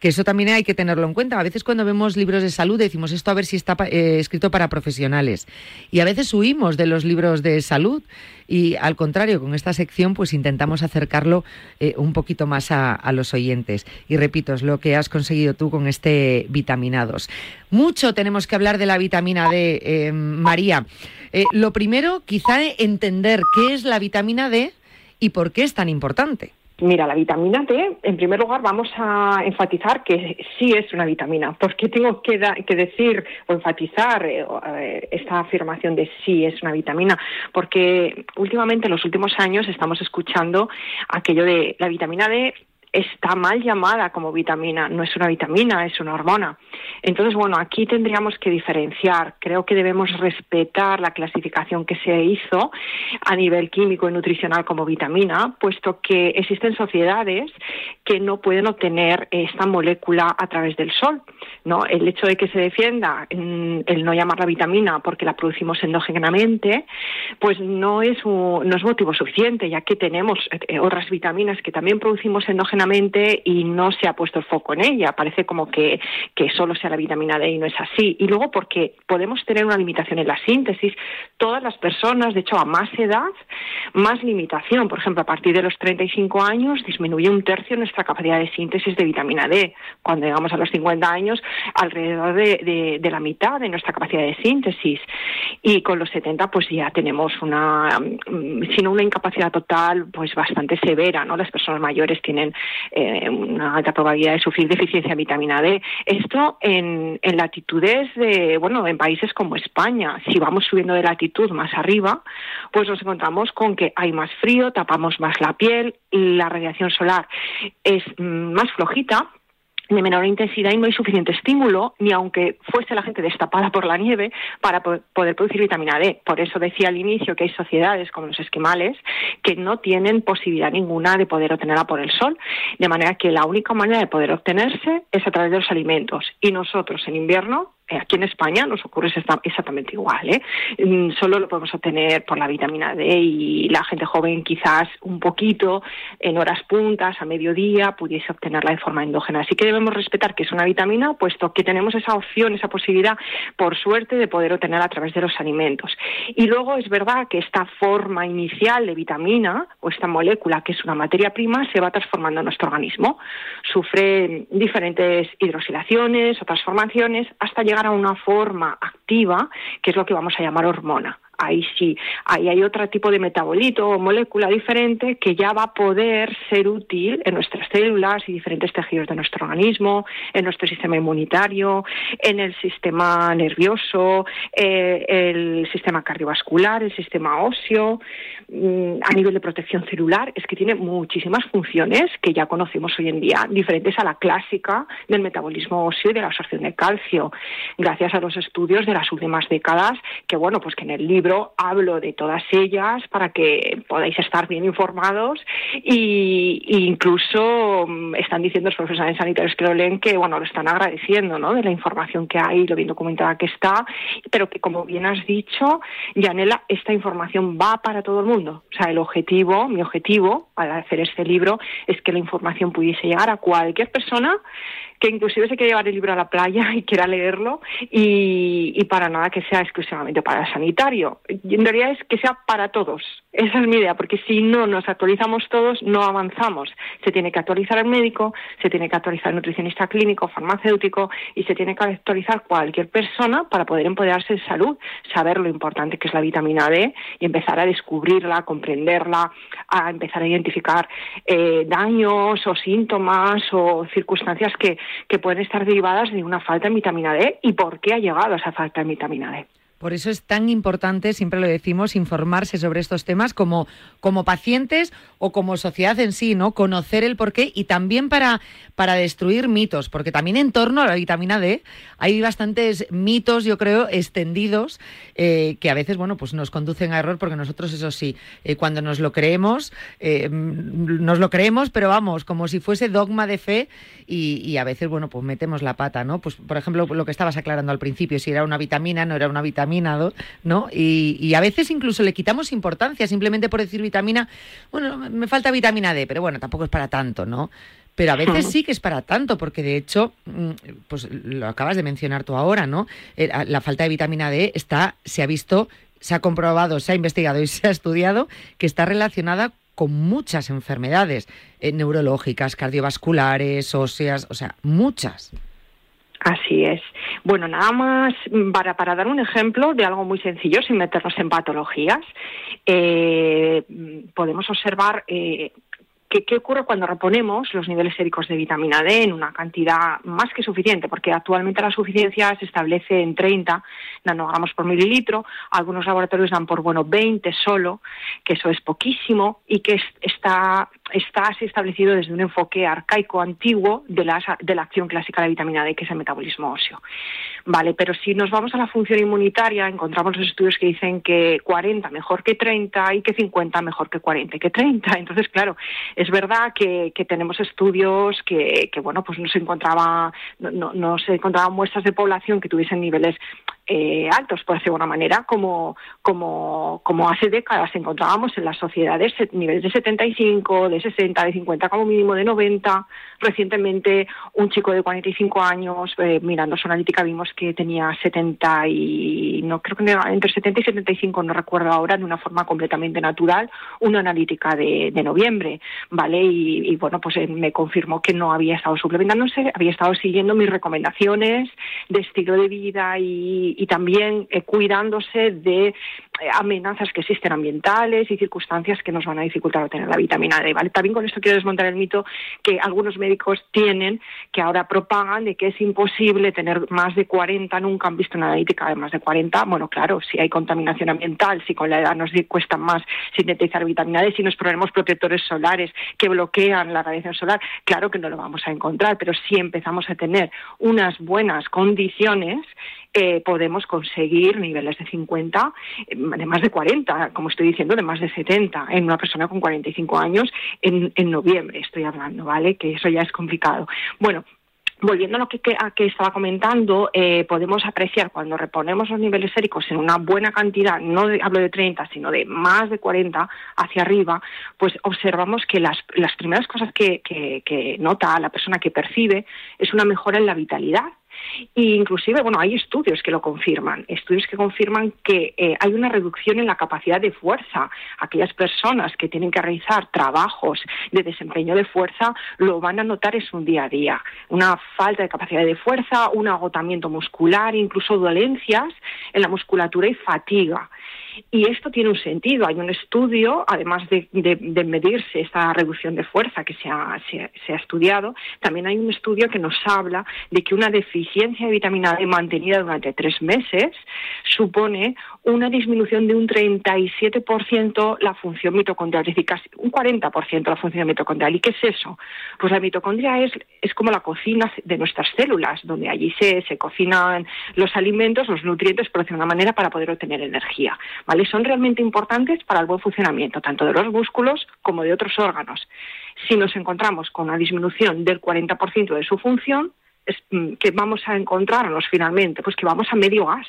Que eso también hay que tenerlo en cuenta. A veces cuando vemos libros de salud decimos esto a ver si está eh, escrito para profesionales. Y a veces huimos de los libros de salud y al contrario, con esta sección pues intentamos acercarlo eh, un poquito más a, los oyentes. Y repito, es lo que has conseguido tú con este vitaminados. Mucho tenemos que hablar de la vitamina D, eh, María. Lo primero, quizá entender qué es la vitamina D y por qué es tan importante. Mira, la vitamina D, en primer lugar, vamos a enfatizar que sí es una vitamina. ¿Por qué tengo que, que decir o enfatizar eh, eh, esta afirmación de sí es una vitamina? Porque últimamente, en los últimos años, estamos escuchando aquello de la vitamina D está mal llamada como vitamina, no es una vitamina, es una hormona. Entonces, bueno, aquí tendríamos que diferenciar. Creo que debemos respetar la clasificación que se hizo a nivel químico y nutricional como vitamina, puesto que existen sociedades que no pueden obtener esta molécula a través del sol. ¿no? El hecho de que se defienda mm, el no llamarla vitamina porque la producimos endógenamente, pues no es, un- no es motivo suficiente, ya que tenemos eh, otras vitaminas que también producimos endógenamente y no se ha puesto el foco en ella. Parece como que, que solo sea la vitamina D y no es así. Y luego porque podemos tener una limitación en la síntesis. Todas las personas, de hecho, a más edad, más limitación. Por ejemplo, a partir de los 35 años disminuye un tercio nuestra capacidad de síntesis de vitamina D. Cuando llegamos a los 50 años, alrededor de, de- de la mitad de nuestra capacidad de síntesis. Y con los 70, pues ya tenemos una, mm, si no una incapacidad total, pues bastante severa, ¿no? Las personas mayores tienen eh, una alta probabilidad de sufrir deficiencia de vitamina D. Esto en, en latitudes de, bueno, en países como España. Si vamos subiendo de latitud más arriba, pues nos encontramos con que hay más frío, tapamos más la piel, la radiación solar es mm, más flojita de menor intensidad y no hay suficiente estímulo, ni aunque fuese la gente destapada por la nieve, para po- poder producir vitamina D. Por eso decía al inicio que hay sociedades como los esquimales que no tienen posibilidad ninguna de poder obtenerla por el sol, de manera que la única manera de poder obtenerse es a través de los alimentos. Y nosotros en invierno Aquí en España nos ocurre exa- exactamente igual. ¿eh? Mm, Solo lo podemos obtener por la vitamina D y la gente joven quizás un poquito en horas puntas, a mediodía, pudiese obtenerla de forma endógena. Así que debemos respetar que es una vitamina, puesto que tenemos esa opción, esa posibilidad, por suerte, de poder obtenerla a través de los alimentos. Y luego es verdad que esta forma inicial de vitamina o esta molécula, que es una materia prima, se va transformando en nuestro organismo. Sufre diferentes hidrosilaciones o transformaciones hasta llegar a una forma activa, que es lo que vamos a llamar hormona. Ahí sí, ahí hay otro tipo de metabolito o molécula diferente que ya va a poder ser útil en nuestras células y diferentes tejidos de nuestro organismo, en nuestro sistema inmunitario, en el sistema nervioso, eh, el sistema cardiovascular, el sistema óseo, mm, a nivel de protección celular, es que tiene muchísimas funciones que ya conocemos hoy en día, diferentes a la clásica del metabolismo óseo y de la absorción de calcio, gracias a los estudios de las últimas décadas, que bueno, pues que en el libro hablo de todas ellas para que podáis estar bien informados y, incluso mm, están diciendo los profesionales sanitarios que lo leen que bueno, lo están agradeciendo, ¿no? De la información que hay, lo bien documentada que está, pero que como bien has dicho, Yanela, esta información va para todo el mundo. O sea, el objetivo, mi objetivo al hacer este libro es que la información pudiese llegar a cualquier persona que inclusive se quiera llevar el libro a la playa y quiera leerlo y, y para nada que sea exclusivamente para el sanitario. En realidad es que sea para todos. Esa es mi idea, porque si no nos actualizamos todos, no avanzamos. Se tiene que actualizar el médico, se tiene que actualizar el nutricionista clínico, farmacéutico y se tiene que actualizar cualquier persona para poder empoderarse en salud, saber lo importante que es la vitamina D y empezar a descubrirla, a comprenderla, a empezar a identificar eh, daños o síntomas o circunstancias que, que pueden estar derivadas de una falta de vitamina D y por qué ha llegado a esa falta de vitamina D. Por eso es tan importante, siempre lo decimos, informarse sobre estos temas como, como pacientes o como sociedad en sí, ¿no? Conocer el porqué y también para, para destruir mitos, porque también en torno a la vitamina D hay bastantes mitos, yo creo, extendidos, eh, que a veces, bueno, pues nos conducen a error, porque nosotros, eso sí, eh, cuando nos lo creemos, eh, nos lo creemos, pero vamos, como si fuese dogma de fe y, y a veces, bueno, pues metemos la pata, ¿no? Pues, por ejemplo, lo que estabas aclarando al principio, si era una vitamina, no era una vitamina, ¿no? Y, a veces incluso le quitamos importancia simplemente por decir vitamina, bueno, me falta vitamina D, pero bueno, tampoco es para tanto, ¿no? Pero a veces *laughs* sí que es para tanto, porque de hecho, mm, pues lo acabas de mencionar tú ahora, ¿no? Eh, la falta de vitamina D está, se ha visto, se ha comprobado, se ha investigado y se ha estudiado que está relacionada con muchas enfermedades eh, neurológicas, cardiovasculares, óseas, o sea, muchas. Así es. Bueno, nada más para, para dar un ejemplo de algo muy sencillo, sin meternos en patologías, eh, podemos observar eh, ¿Qué, ocurre cuando reponemos los niveles séricos de vitamina D en una cantidad más que suficiente? Porque actualmente la suficiencia se establece en 30 nanogramos por mililitro, algunos laboratorios dan por bueno 20 solo, que eso es poquísimo y que está, está establecido desde un enfoque arcaico antiguo de la, de la acción clásica de la vitamina D, que es el metabolismo óseo. Vale, pero si nos vamos a la función inmunitaria, encontramos los estudios que dicen que 40 mejor que 30 y que 50 mejor que 40 y que 30. *laughs* Entonces, claro, es verdad que, tenemos estudios que, bueno, pues no se encontraba, no, no, se encontraban muestras de población que tuviesen niveles eh, altos, por decirlo de alguna manera, como, como, como hace décadas encontrábamos en las sociedades niveles de 75, de 60, de 50, como mínimo de 90. Recientemente, un chico de 45 años, eh, mirando su analítica, vimos que tenía 70 y, no creo que entre 70 y 75, no recuerdo ahora, de una forma completamente natural, una analítica de, de noviembre, ¿vale? Y, bueno, pues eh, me confirmó que no había estado suplementándose, había estado siguiendo mis recomendaciones de estilo de vida y, y también eh, cuidándose de amenazas que existen ambientales y circunstancias que nos van a dificultar obtener la vitamina D. ¿vale? También con esto quiero desmontar el mito que algunos médicos tienen, que ahora propagan de que es imposible tener más de 40, nunca han visto una analítica de más de 40. Bueno, claro, si hay contaminación ambiental, si con la edad nos cuesta más sintetizar vitamina D, si nos ponemos protectores solares que bloquean la radiación solar, claro que no lo vamos a encontrar, pero si empezamos a tener unas buenas condiciones, eh, podemos conseguir niveles de 50, eh, de más de 40, como estoy diciendo, de más de 70 en una persona con 45 años en, en noviembre, estoy hablando, ¿vale? Que eso ya es complicado. Bueno, Volviendo a lo que, estaba comentando, eh, podemos apreciar cuando reponemos los niveles séricos en una buena cantidad, no hablo de 30, sino de más de 40 hacia arriba, pues observamos que las, las primeras cosas que, que nota la persona que percibe es una mejora en la vitalidad, e inclusive, bueno, hay estudios que lo confirman, estudios que confirman que eh, hay una reducción en la capacidad de fuerza. Aquellas personas que tienen que realizar trabajos de desempeño de fuerza lo van a notar en su día a día. Una falta de capacidad de fuerza, un agotamiento muscular, incluso dolencias en la musculatura y fatiga. Y esto tiene un sentido. Hay un estudio, además de, medirse esta reducción de fuerza que se ha, estudiado, también hay un estudio que nos habla de que una deficiencia de vitamina D mantenida durante tres meses supone una disminución de un 37% la función mitocondrial, es decir, casi un 40% la función mitocondrial. ¿Y qué es eso? Pues la mitocondria es, como la cocina de nuestras células, donde allí se, se cocinan los alimentos, los nutrientes, por decirlo de una manera, para poder obtener energía. Son realmente importantes para el buen funcionamiento, tanto de los músculos como de otros órganos. Si nos encontramos con una disminución del 40% de su función, es, mm, que vamos a encontrarnos finalmente? Pues que vamos a medio gas.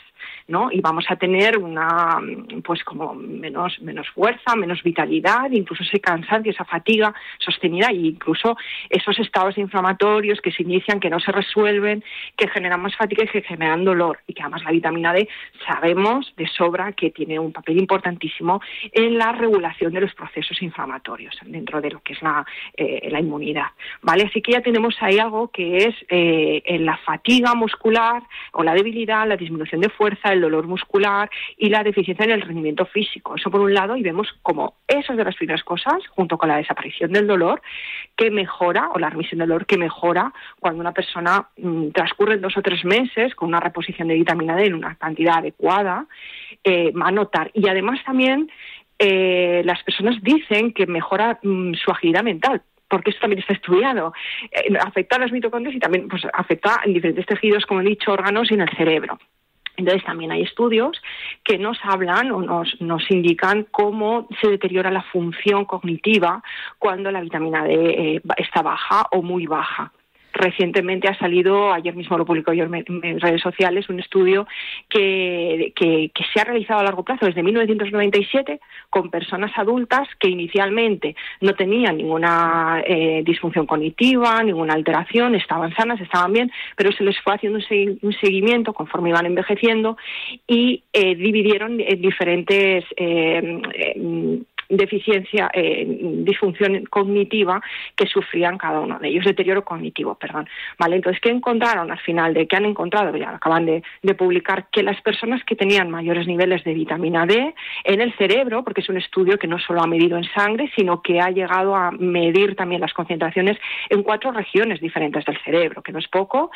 ¿No? Y vamos a tener una, pues como menos, menos fuerza, menos vitalidad, incluso ese cansancio, esa fatiga sostenida e incluso esos estados inflamatorios que se inician, que no se resuelven, que generan más fatiga y que generan dolor. Y que además la vitamina D sabemos de sobra que tiene un papel importantísimo en la regulación de los procesos inflamatorios dentro de lo que es la, eh, la inmunidad. ¿vale? Así que ya tenemos ahí algo que es eh, en la fatiga muscular o la debilidad, la disminución de fuerza, el dolor muscular y la deficiencia en el rendimiento físico. Eso por un lado, y vemos como eso es de las primeras cosas, junto con la desaparición del dolor, que mejora, o la remisión del dolor, que mejora cuando una persona mm, transcurre dos o tres meses con una reposición de vitamina D en una cantidad adecuada, eh, va a notar. Y además también eh, las personas dicen que mejora mm, su agilidad mental, porque eso también está estudiado. Eh, afecta a las mitocondrias y también pues, afecta en diferentes tejidos, como he dicho, órganos y en el cerebro. Entonces también hay estudios que nos hablan o nos, indican cómo se deteriora la función cognitiva cuando la vitamina D eh, está baja o muy baja recientemente ha salido, ayer mismo lo publicó yo en, redes sociales, un estudio que, que, se ha realizado a largo plazo desde 1997 con personas adultas que inicialmente no tenían ninguna eh, disfunción cognitiva, ninguna alteración, estaban sanas, estaban bien, pero se les fue haciendo un, seguimiento conforme iban envejeciendo y eh, dividieron en diferentes eh, deficiencia, eh, disfunción cognitiva que sufrían cada uno de ellos, deterioro cognitivo, perdón. Vale, entonces, ¿qué encontraron al final? De qué han encontrado, ya acaban de, publicar, que las personas que tenían mayores niveles de vitamina D en el cerebro, porque es un estudio que no solo ha medido en sangre, sino que ha llegado a medir también las concentraciones en cuatro regiones diferentes del cerebro, que no es poco,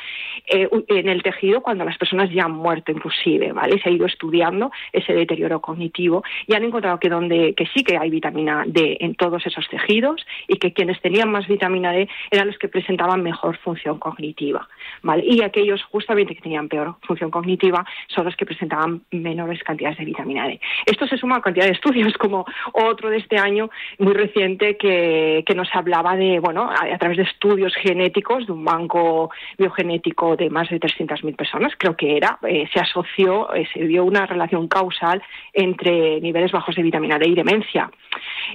eh, en el tejido cuando las personas ya han muerto inclusive, ¿vale? Se ha ido estudiando ese deterioro cognitivo y han encontrado que donde que sí que hay vitamina D en todos esos tejidos y que quienes tenían más vitamina D eran los que presentaban mejor función cognitiva. Y aquellos justamente que tenían peor función cognitiva son los que presentaban menores cantidades de vitamina D. Esto se suma a cantidad de estudios como otro de este año muy reciente que, que nos hablaba de, bueno, a, través de estudios genéticos de un banco biogenético de más de 300.000 personas, creo que era, eh, se asoció, eh, se dio una relación causal entre niveles bajos de vitamina D y demencia.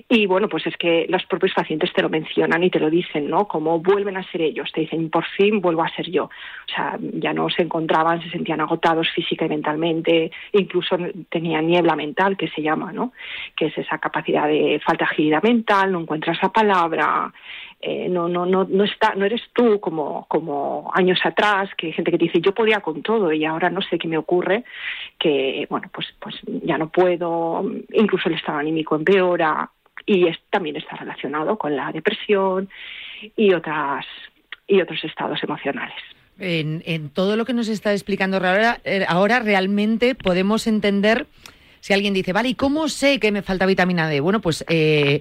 Y bueno, pues es que los propios pacientes te lo mencionan y te lo dicen, ¿no? Como vuelven a ser ellos, te dicen, por fin vuelvo a ser yo. O sea, ya no se encontraban, se sentían agotados física y mentalmente, incluso tenían niebla mental, que se llama, ¿no? Que es esa capacidad de falta de agilidad mental, no encuentras la palabra, eh, no, no, no, no, está, no eres tú como, como años atrás, que hay gente que dice yo podía con todo y ahora no sé qué me ocurre, que bueno, pues, pues ya no puedo, incluso el estado anímico empeora y también está relacionado con la depresión y otras y otros estados emocionales. En, en todo lo que nos está explicando ahora, eh, ahora realmente podemos entender si alguien dice, vale, ¿y cómo sé que me falta vitamina D? Bueno, pues eh,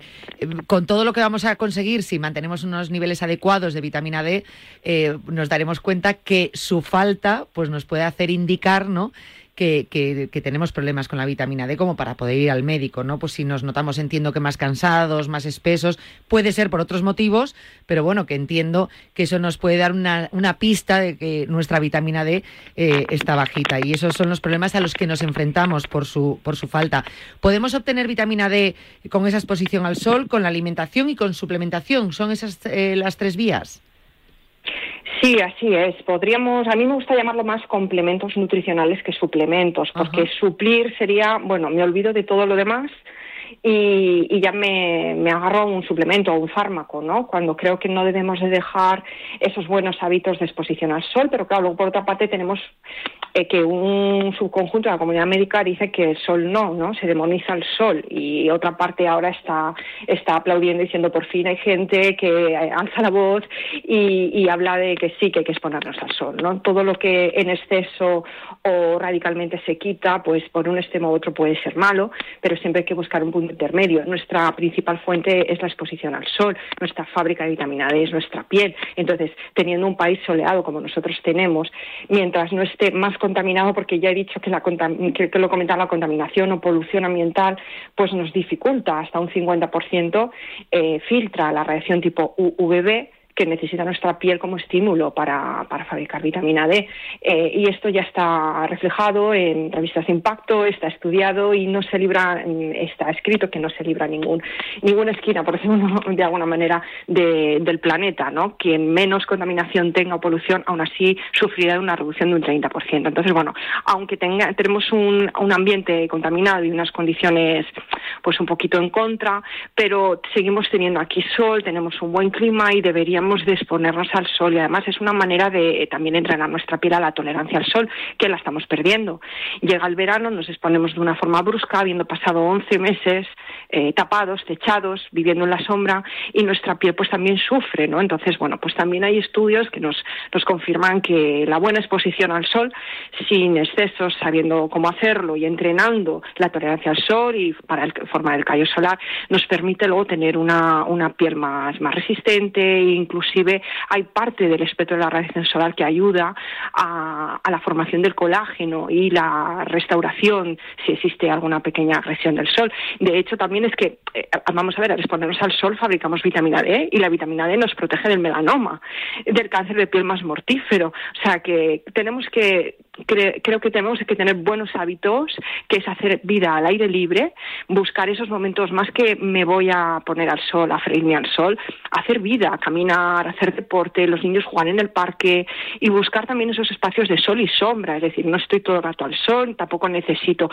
con todo lo que vamos a conseguir, si mantenemos unos niveles adecuados de vitamina D, eh, nos daremos cuenta que su falta pues nos puede hacer indicar, ¿no? Que, que, tenemos problemas con la vitamina D como para poder ir al médico, ¿no? Pues si nos notamos, entiendo que más cansados, más espesos, puede ser por otros motivos, pero bueno, que entiendo que eso nos puede dar una, una pista de que nuestra vitamina D eh, está bajita y esos son los problemas a los que nos enfrentamos por su, por su falta. Podemos obtener vitamina D con esa exposición al sol, con la alimentación y con suplementación. ¿Son esas eh, las tres vías? Sí, así es. Podríamos, a mí me gusta llamarlo más complementos nutricionales que suplementos, porque suplir sería, bueno, me olvido de todo lo demás y, ya me, me, agarro a un suplemento o un fármaco, ¿no? Cuando creo que no debemos de dejar esos buenos hábitos de exposición al sol, pero claro, luego por otra parte tenemos eh, que un subconjunto de la comunidad médica dice que el sol no, ¿no? Se demoniza el sol y otra parte ahora está, está aplaudiendo diciendo por fin hay gente que alza la voz y, y habla de que sí que hay que exponernos al sol, ¿no? Todo lo que en exceso o radicalmente se quita, pues por un extremo u otro puede ser malo, pero siempre hay que buscar un punto intermedio. Nuestra principal fuente es la exposición al sol, nuestra fábrica de vitamina D es nuestra piel. Entonces, teniendo un país soleado como nosotros tenemos, mientras no esté más contaminado, porque ya he dicho que, la, que, lo comentaba, la contaminación o polución ambiental, pues nos dificulta hasta un 50%, eh, filtra la radiación tipo UVB que necesita nuestra piel como estímulo para, para fabricar vitamina D. Eh, y esto ya está reflejado en revistas de impacto, está estudiado y no se libra, está escrito que no se libra ningún, ninguna esquina, por decirlo de alguna manera, del planeta. ¿no? Quien menos contaminación tenga o polución, aún así sufrirá de una reducción de un 30%. Entonces, bueno, aunque tenga, tenemos un, un ambiente contaminado y unas condiciones pues un poquito en contra, pero seguimos teniendo aquí sol, tenemos un buen clima y deberíamos deberíamos de exponernos al sol y además es una manera de eh, también entrenar nuestra piel a la tolerancia al sol, que la estamos perdiendo. Llega el verano, nos exponemos de una forma brusca, habiendo pasado 11 meses eh, tapados, techados, viviendo en la sombra y nuestra piel pues también sufre, ¿no? Entonces, bueno, pues también hay estudios que nos, nos confirman que la buena exposición al sol, sin excesos, sabiendo cómo hacerlo y entrenando la tolerancia al sol y para el, formar el callo solar, nos permite luego tener una, una piel más, más resistente e inclusive hay parte del espectro de la radiación solar que ayuda a, a la formación del colágeno y la restauración si existe alguna pequeña agresión del sol. De hecho, también es que, eh, vamos a ver, al exponernos al sol fabricamos vitamina D y la vitamina D nos protege del melanoma, del cáncer de piel más mortífero. O sea que tenemos que creo que tenemos que tener buenos hábitos, que es hacer vida al aire libre, buscar esos momentos más que me voy a poner al sol, a freírme al sol, hacer vida, caminar, hacer deporte, los niños jugar en el parque y buscar también esos espacios de sol y sombra, es decir, no estoy todo el rato al sol, tampoco necesito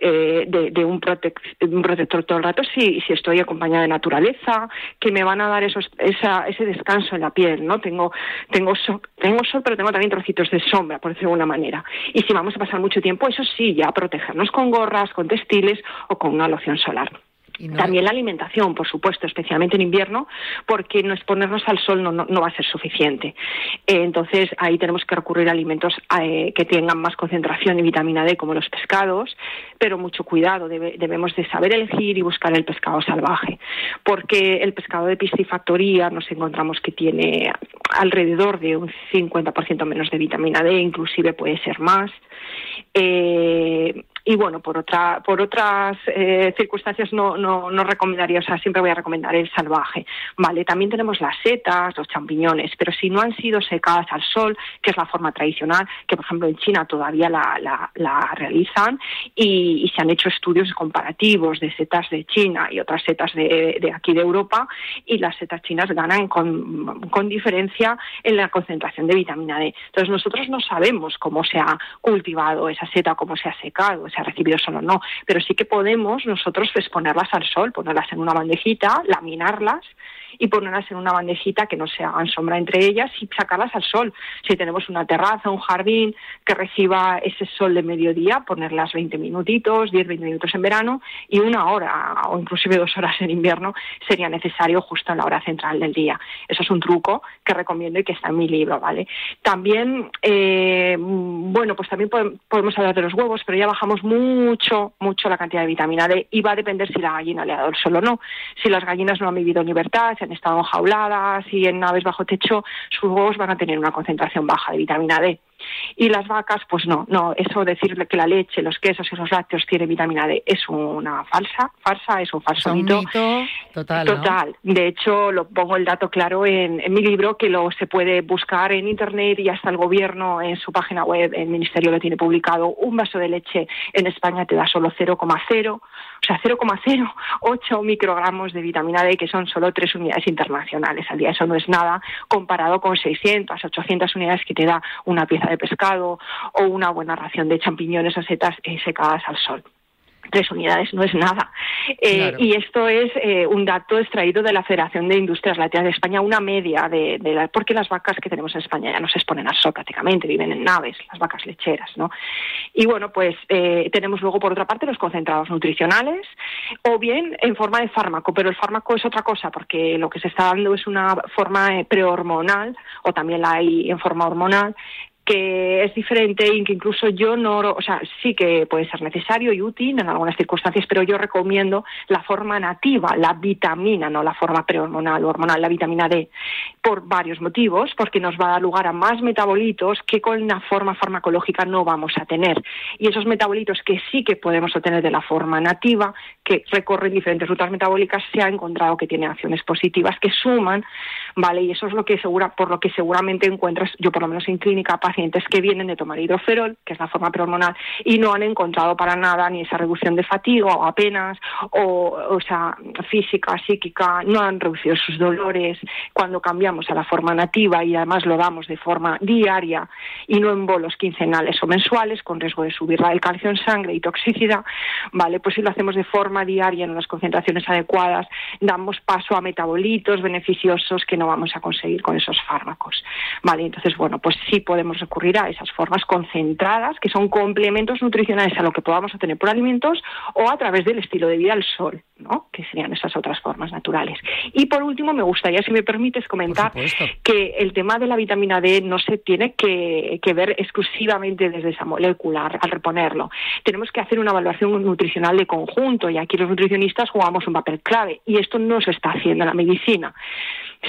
eh, de, un, un, protector todo el rato si, si estoy acompañada de naturaleza, que me van a dar esos, esa, ese descanso en la piel, ¿no? Tengo, tengo, sol, tengo sol, pero tengo también trocitos de sombra, por decirlo de alguna manera. Y si vamos a pasar mucho tiempo, eso sí, ya protegernos con gorras, con textiles o con una loción solar. También la alimentación, por supuesto, especialmente en invierno, porque no exponernos al sol no, va a ser suficiente. Eh, entonces, ahí tenemos que recurrir a alimentos eh, que tengan más concentración de vitamina D, como los pescados, pero mucho cuidado, debemos de saber elegir y buscar el pescado salvaje, porque el pescado de piscifactoría nos encontramos que tiene alrededor de un 50% menos de vitamina D, inclusive puede ser más. Eh, y bueno, por otra, por otras eh, circunstancias no, no, no recomendaría, o sea, siempre voy a recomendar el salvaje. Vale, también tenemos las setas, los champiñones, pero si no han sido secadas al sol, que es la forma tradicional, que por ejemplo en China todavía la, la, realizan, y, y, se han hecho estudios comparativos de setas de China y otras setas de, de aquí de Europa, y las setas chinas ganan con, con diferencia en la concentración de vitamina D. Entonces nosotros no sabemos cómo se ha cultivado esa seta, cómo se ha secado se ha recibido solo no, pero sí que podemos nosotros exponerlas al sol, ponerlas en una bandejita, laminarlas y ponerlas en una bandejita que no se hagan sombra entre ellas y sacarlas al sol. Si tenemos una terraza, un jardín que reciba ese sol de mediodía, ponerlas 20 minutitos, 10, 20 minutos en verano y una hora o inclusive dos horas en invierno sería necesario justo en la hora central del día. Eso es un truco que recomiendo y que está en mi libro, ¿vale? También, eh, bueno, pues también podemos hablar de los huevos, pero ya bajamos mucho, mucho la cantidad de vitamina D y va a depender si la gallina le ha dado el sol o no. Si las gallinas no han vivido en libertad, han estado enjauladas y en naves bajo techo, sus huevos van a tener una concentración baja de vitamina D. Y las vacas, pues no, no, eso decirle que la leche, los quesos y los lácteos tienen vitamina D es una falsa, falsa, es un falso mito. Total. Total. De hecho, lo pongo el dato claro en, en, mi libro, que lo se puede buscar en internet y hasta el gobierno en su página web, el ministerio lo tiene publicado. Un vaso de leche en España te da solo 0,0 o sea, 0,08 microgramos de vitamina D, que son solo tres unidades internacionales al día. Eso no es nada comparado con 600, 800 unidades que te da una pieza de pescado o una buena ración de champiñones o setas secadas al sol tres unidades no es nada. Eh, y esto es eh, un dato extraído de la Federación de Industrias Lácteas de España, una media de, de la, porque las vacas que tenemos en España ya no se exponen al sol prácticamente, viven en naves, las vacas lecheras, ¿no? Y bueno, pues eh, tenemos luego por otra parte los concentrados nutricionales, o bien en forma de fármaco, pero el fármaco es otra cosa, porque lo que se está dando es una forma prehormonal, o también la hay en forma hormonal, que es diferente y que incluso yo no, o sea, sí que puede ser necesario y útil en algunas circunstancias, pero yo recomiendo la forma nativa, la vitamina, no la forma prehormonal o hormonal, la vitamina D, por varios motivos, porque nos va a dar lugar a más metabolitos que con la forma farmacológica no vamos a tener. Y esos metabolitos que sí que podemos obtener de la forma nativa, que recorren diferentes rutas metabólicas, se ha encontrado que tienen acciones positivas que suman, ¿vale? Y eso es lo que segura, por lo que seguramente encuentras, yo por lo menos en clínica, pacientes que vienen de tomar hidroferol, que es la forma prehormonal, y no han encontrado para nada ni esa reducción de fatiga o apenas, o, o sea, física, psíquica, no han reducido sus dolores. Cuando cambiamos a la forma nativa y además lo damos de forma diaria y no en bolos quincenales o mensuales, con riesgo de subir el calcio en sangre y toxicidad, ¿vale? Pues si lo hacemos de forma diaria en unas concentraciones adecuadas, damos paso a metabolitos beneficiosos que no vamos a conseguir con esos fármacos, ¿vale? Entonces, bueno, pues sí podemos recurrir a esas formas concentradas, que son complementos nutricionales a lo que podamos obtener por alimentos o a través del estilo de vida al sol, ¿no? Que serían esas otras formas naturales. Y por último, me gustaría, si me permites, comentar que el tema de la vitamina D no se tiene que, que ver exclusivamente desde esa molecular al reponerlo. Tenemos que hacer una evaluación nutricional de conjunto y aquí los nutricionistas jugamos un papel clave y esto no se está haciendo en la medicina.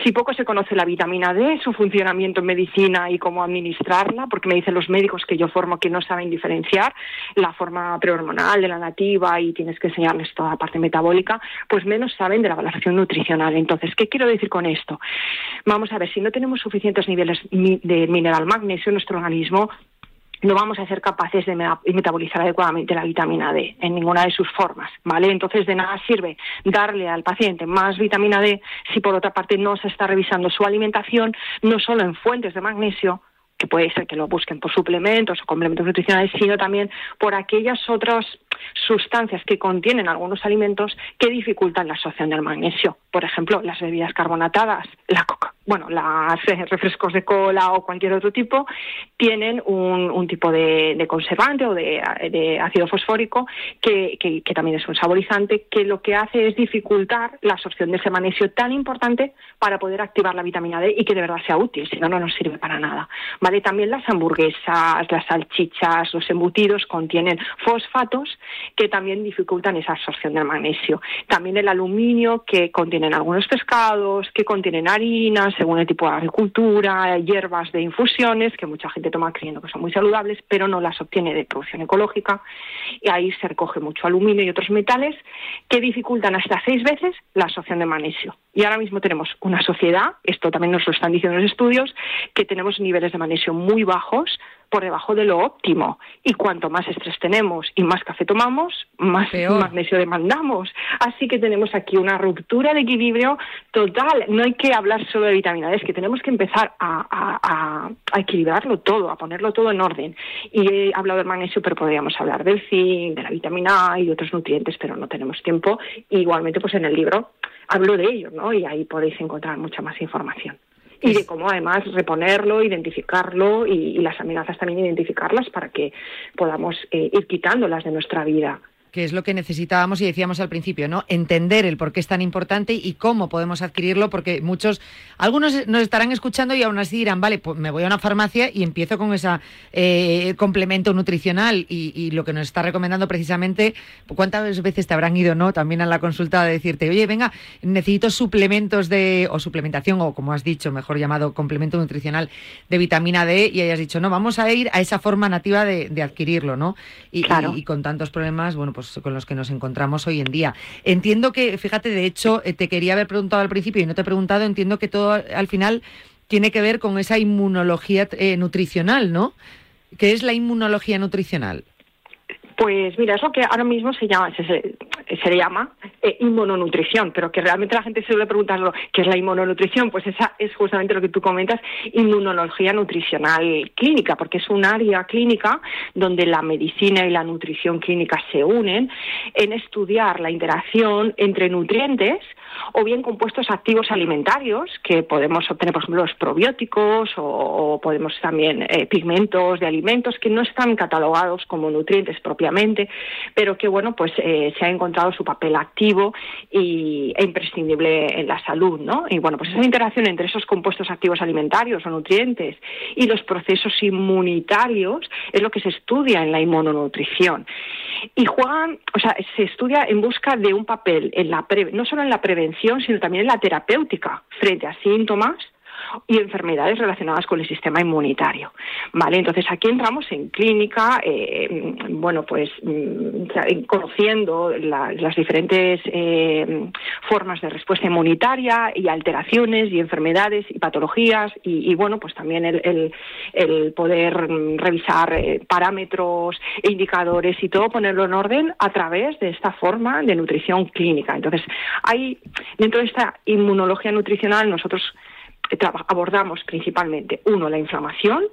Si poco se conoce la vitamina D, su funcionamiento en medicina y cómo administrarla, porque me dicen los médicos que yo formo que no saben diferenciar la forma prehormonal de la nativa y tienes que enseñarles toda la parte metabólica, pues menos saben de la valoración nutricional. Entonces, ¿qué quiero decir con esto? Vamos a ver, si no tenemos suficientes niveles de mineral magnesio en nuestro organismo, no vamos a ser capaces de meta- metabolizar adecuadamente la vitamina D en ninguna de sus formas, ¿vale? Entonces de nada sirve darle al paciente más vitamina D si por otra parte no se está revisando su alimentación, no solo en fuentes de magnesio, que puede ser que lo busquen por suplementos o complementos nutricionales, sino también por aquellas otras sustancias que contienen algunos alimentos que dificultan la absorción del magnesio. Por ejemplo, las bebidas carbonatadas, la coca, bueno, las eh, refrescos de cola o cualquier otro tipo tienen un, tipo de, conservante o de, ácido fosfórico que, que- que también es un saborizante que lo que hace es dificultar la absorción de ese magnesio tan importante para poder activar la vitamina D y que de verdad sea útil, si no, no nos sirve para nada. ¿Vale? También las hamburguesas, las salchichas, los embutidos contienen fosfatos que también dificultan esa absorción del magnesio. También el aluminio que contienen algunos pescados, que contienen harinas, según el tipo de agricultura, hierbas de infusiones, que mucha gente toma creyendo que son muy saludables, pero no las obtiene de producción ecológica. Y ahí se recoge mucho aluminio y otros metales que dificultan hasta seis veces la absorción de magnesio. Y ahora mismo tenemos una sociedad, esto también nos lo están diciendo los estudios, que tenemos niveles de magnesio muy bajos, por debajo de lo óptimo. Y cuanto más estrés tenemos y más café tomamos, más magnesio demandamos. Así que tenemos aquí una ruptura de equilibrio total. No hay que hablar solo de vitamina D, es que tenemos que empezar a, a- a- a equilibrarlo todo, a ponerlo todo en orden. Y he hablado del magnesio, pero podríamos hablar del zinc, de la vitamina A y de otros nutrientes, pero no tenemos tiempo. Y igualmente, pues en el libro hablo de ello, ¿no? Y ahí podéis encontrar mucha más información. Y de cómo además reponerlo, identificarlo y, y las amenazas también identificarlas para que podamos eh, ir quitándolas de nuestra vida. Que es lo que necesitábamos y decíamos al principio, ¿no? Entender el por qué es tan importante y cómo podemos adquirirlo, porque muchos, algunos nos estarán escuchando y aún así dirán, vale, pues me voy a una farmacia y empiezo con ese complemento nutricional y, y lo que nos está recomendando precisamente, ¿cuántas veces te habrán ido, no? También a la consulta de decirte, oye, venga, necesito suplementos de, o suplementación, o como has dicho, mejor llamado complemento nutricional de vitamina D, y hayas dicho, no, vamos a ir a esa forma nativa de, de adquirirlo, ¿no? Y, Claro. y- y con tantos problemas, bueno, pues con los que nos encontramos hoy en día. Entiendo que, fíjate, de hecho, eh, te quería haber preguntado al principio y no te he preguntado, entiendo que todo al final tiene que ver con esa inmunología eh, nutricional, ¿no? ¿Qué es la inmunología nutricional? Pues mira, eso que ahora mismo se llama, se, llama eh, inmunonutrición, pero que realmente la gente se suele preguntarlo, ¿qué es la inmunonutrición? Pues esa es justamente lo que tú comentas, inmunología nutricional clínica, porque es un área clínica donde la medicina y la nutrición clínica se unen en estudiar la interacción entre nutrientes o bien compuestos activos alimentarios que podemos obtener, por ejemplo, los probióticos o, podemos también eh, pigmentos de alimentos que no están catalogados como nutrientes propiamente, pero que bueno, pues eh, se ha encontrado su papel activo y, e imprescindible en la salud, ¿no? Y bueno, pues esa interacción entre esos compuestos activos alimentarios o nutrientes y los procesos inmunitarios es lo que se estudia en la inmunonutrición. Y juegan, o sea, se estudia en busca de un papel en la pre- no solo en la prevención, sino también en la terapéutica frente a síntomas y enfermedades relacionadas con el sistema inmunitario. ¿Vale? Entonces aquí entramos en clínica, eh, bueno, pues mm, conociendo las diferentes eh, formas de respuesta inmunitaria y alteraciones y enfermedades y patologías y, bueno, pues también el, el, poder mm, revisar eh, parámetros e indicadores y todo ponerlo en orden a través de esta forma de nutrición clínica. Entonces, hay dentro de esta inmunología nutricional nosotros abordamos principalmente, uno, la inflamación,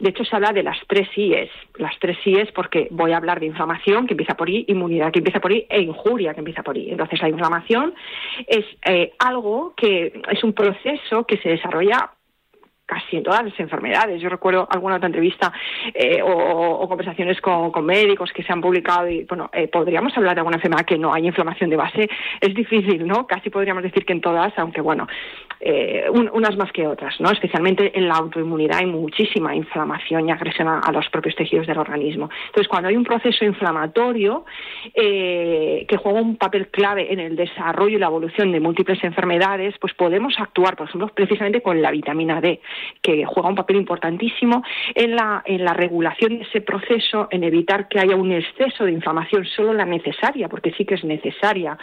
de hecho, se habla de las tres IES. Las tres IES porque voy a hablar de inflamación, que empieza por I, inmunidad, que empieza por I, e injuria, que empieza por I. Entonces, la inflamación es eh, algo que es un proceso que se desarrolla casi en todas las enfermedades. Yo recuerdo alguna otra entrevista eh, o, conversaciones con, médicos que se han publicado y, bueno, eh, podríamos hablar de alguna enfermedad que no hay inflamación de base. Es difícil, ¿no? Casi podríamos decir que en todas, aunque, bueno, eh, unas más que otras, ¿no? Especialmente en la autoinmunidad hay muchísima inflamación y agresión a, los propios tejidos del organismo. Entonces, cuando hay un proceso inflamatorio que juega un papel clave en el desarrollo y la evolución de múltiples enfermedades, pues podemos actuar, por ejemplo, precisamente con la vitamina D que juega un papel importantísimo en la, en la regulación de ese proceso, en evitar que haya un exceso de inflamación, solo la necesaria, porque sí que es necesaria.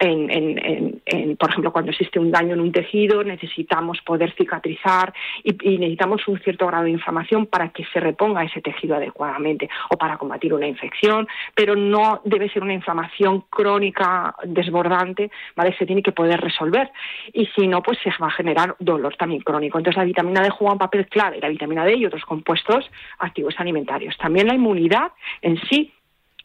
En, por ejemplo, cuando existe un daño en un tejido, necesitamos poder cicatrizar y, necesitamos un cierto grado de inflamación para que se reponga ese tejido adecuadamente o para combatir una infección, pero no debe ser una inflamación crónica desbordante, ¿vale? Se tiene que poder resolver y si no, pues se va a generar dolor también crónico. Entonces la vitamina D juega un papel clave, la vitamina D y otros compuestos activos alimentarios. También la inmunidad en sí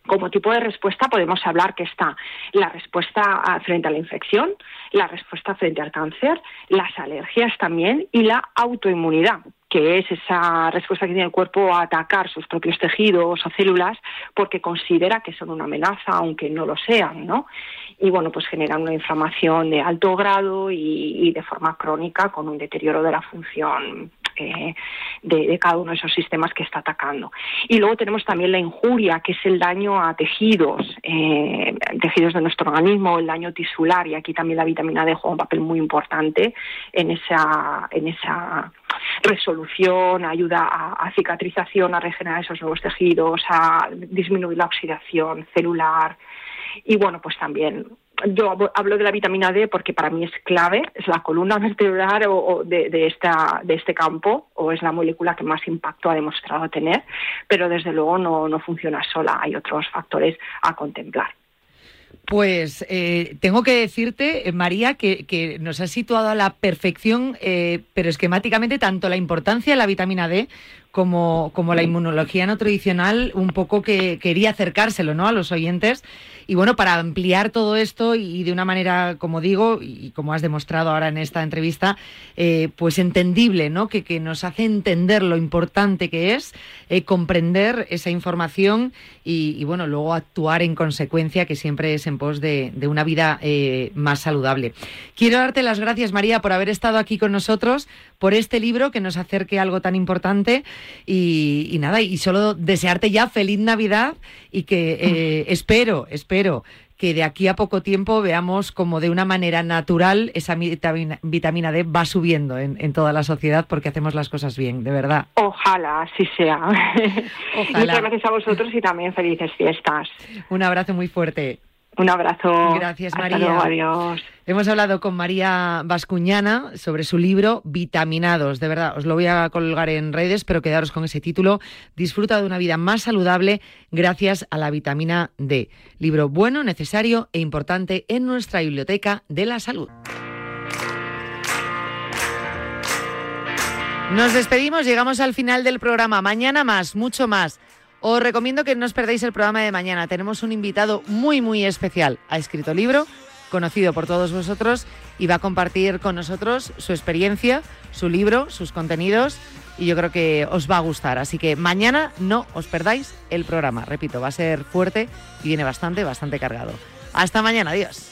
como tipo de respuesta podemos hablar que está la respuesta frente a la infección, la respuesta frente al cáncer, las alergias también y la autoinmunidad que es esa respuesta que tiene el cuerpo a atacar sus propios tejidos o células porque considera que son una amenaza, aunque no lo sean, ¿no? Y bueno, pues generan una inflamación de alto grado y de forma crónica con un deterioro de la función de, cada uno de esos sistemas que está atacando. Y luego tenemos también la injuria, que es el daño a tejidos, eh, tejidos de nuestro organismo, el daño tisular, y aquí también la vitamina D juega un papel muy importante en esa, en esa resolución, ayuda a, a cicatrización, a regenerar esos nuevos tejidos, a disminuir la oxidación celular. Y bueno, pues también yo hablo de la vitamina D porque para mí es clave, es la columna *laughs* vertebral o, de, esta, de este campo, o es la molécula que más impacto ha demostrado tener, pero desde luego no, no funciona sola, hay otros factores a contemplar. Pues eh, tengo que decirte, eh, María, que, nos has situado a la perfección, eh, pero esquemáticamente, tanto la importancia de la vitamina D como, como la inmunología no tradicional, un poco que quería acercárselo ¿no? a los oyentes. Y bueno, para ampliar todo esto y de una manera, como digo, y como has demostrado ahora en esta entrevista, eh, pues entendible, ¿no? Que, que, nos hace entender lo importante que es eh, comprender esa información y, bueno, luego actuar en consecuencia, que siempre es en pos de, una vida eh, más saludable. Quiero darte las gracias, María, por haber estado aquí con nosotros, por este libro que nos acerque a algo tan importante y, nada, y solo desearte ya feliz Navidad y que eh, espero, espero que de aquí a poco tiempo veamos como de una manera natural esa vitamina, D va subiendo en, toda la sociedad porque hacemos las cosas bien, de verdad. Ojalá así sea. *laughs* Muchas gracias a vosotros y también felices fiestas. Un abrazo muy fuerte. Un abrazo. Gracias, María. adiós. Hemos hablado con María Vascuñana sobre su libro Vitaminados. De verdad, os lo voy a colgar en redes, pero quedaros con ese título. Disfruta de una vida más saludable gracias a la vitamina D. Libro bueno, necesario e importante en nuestra biblioteca de la salud. Nos despedimos, llegamos al final del programa. Mañana más, mucho más. Os recomiendo que no os perdáis el programa de mañana. Tenemos un invitado muy, muy especial. Ha escrito libro, conocido por todos vosotros, y va a compartir con nosotros su experiencia, su libro, sus contenidos, y yo creo que os va a gustar. Así que mañana no os perdáis el programa. Repito, va a ser fuerte y viene bastante, bastante cargado. Hasta mañana, adiós.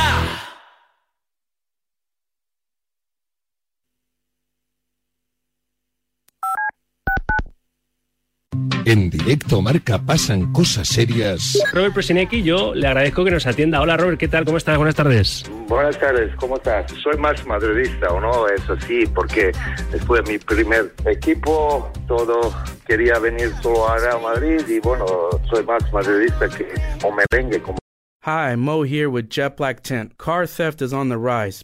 En directo marca pasan cosas serias. Robert Presinecki, yo le agradezco que nos atienda. Hola Robert, ¿qué tal? ¿Cómo estás? Buenas tardes. Buenas tardes, ¿cómo estás? Soy más madridista, ¿o no? Eso sí, porque después de mi primer equipo, todo quería venir solo a Real Madrid y bueno, soy más madridista que o merengue como Hi, Mo here with Jet Black Tent. Car theft is on the rise.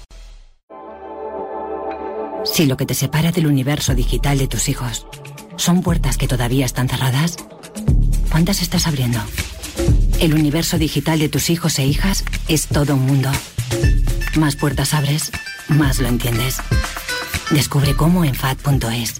Si lo que te separa del universo digital de tus hijos son puertas que todavía están cerradas, ¿cuántas estás abriendo? El universo digital de tus hijos e hijas es todo un mundo. Más puertas abres, más lo entiendes. Descubre cómo en FAD.es.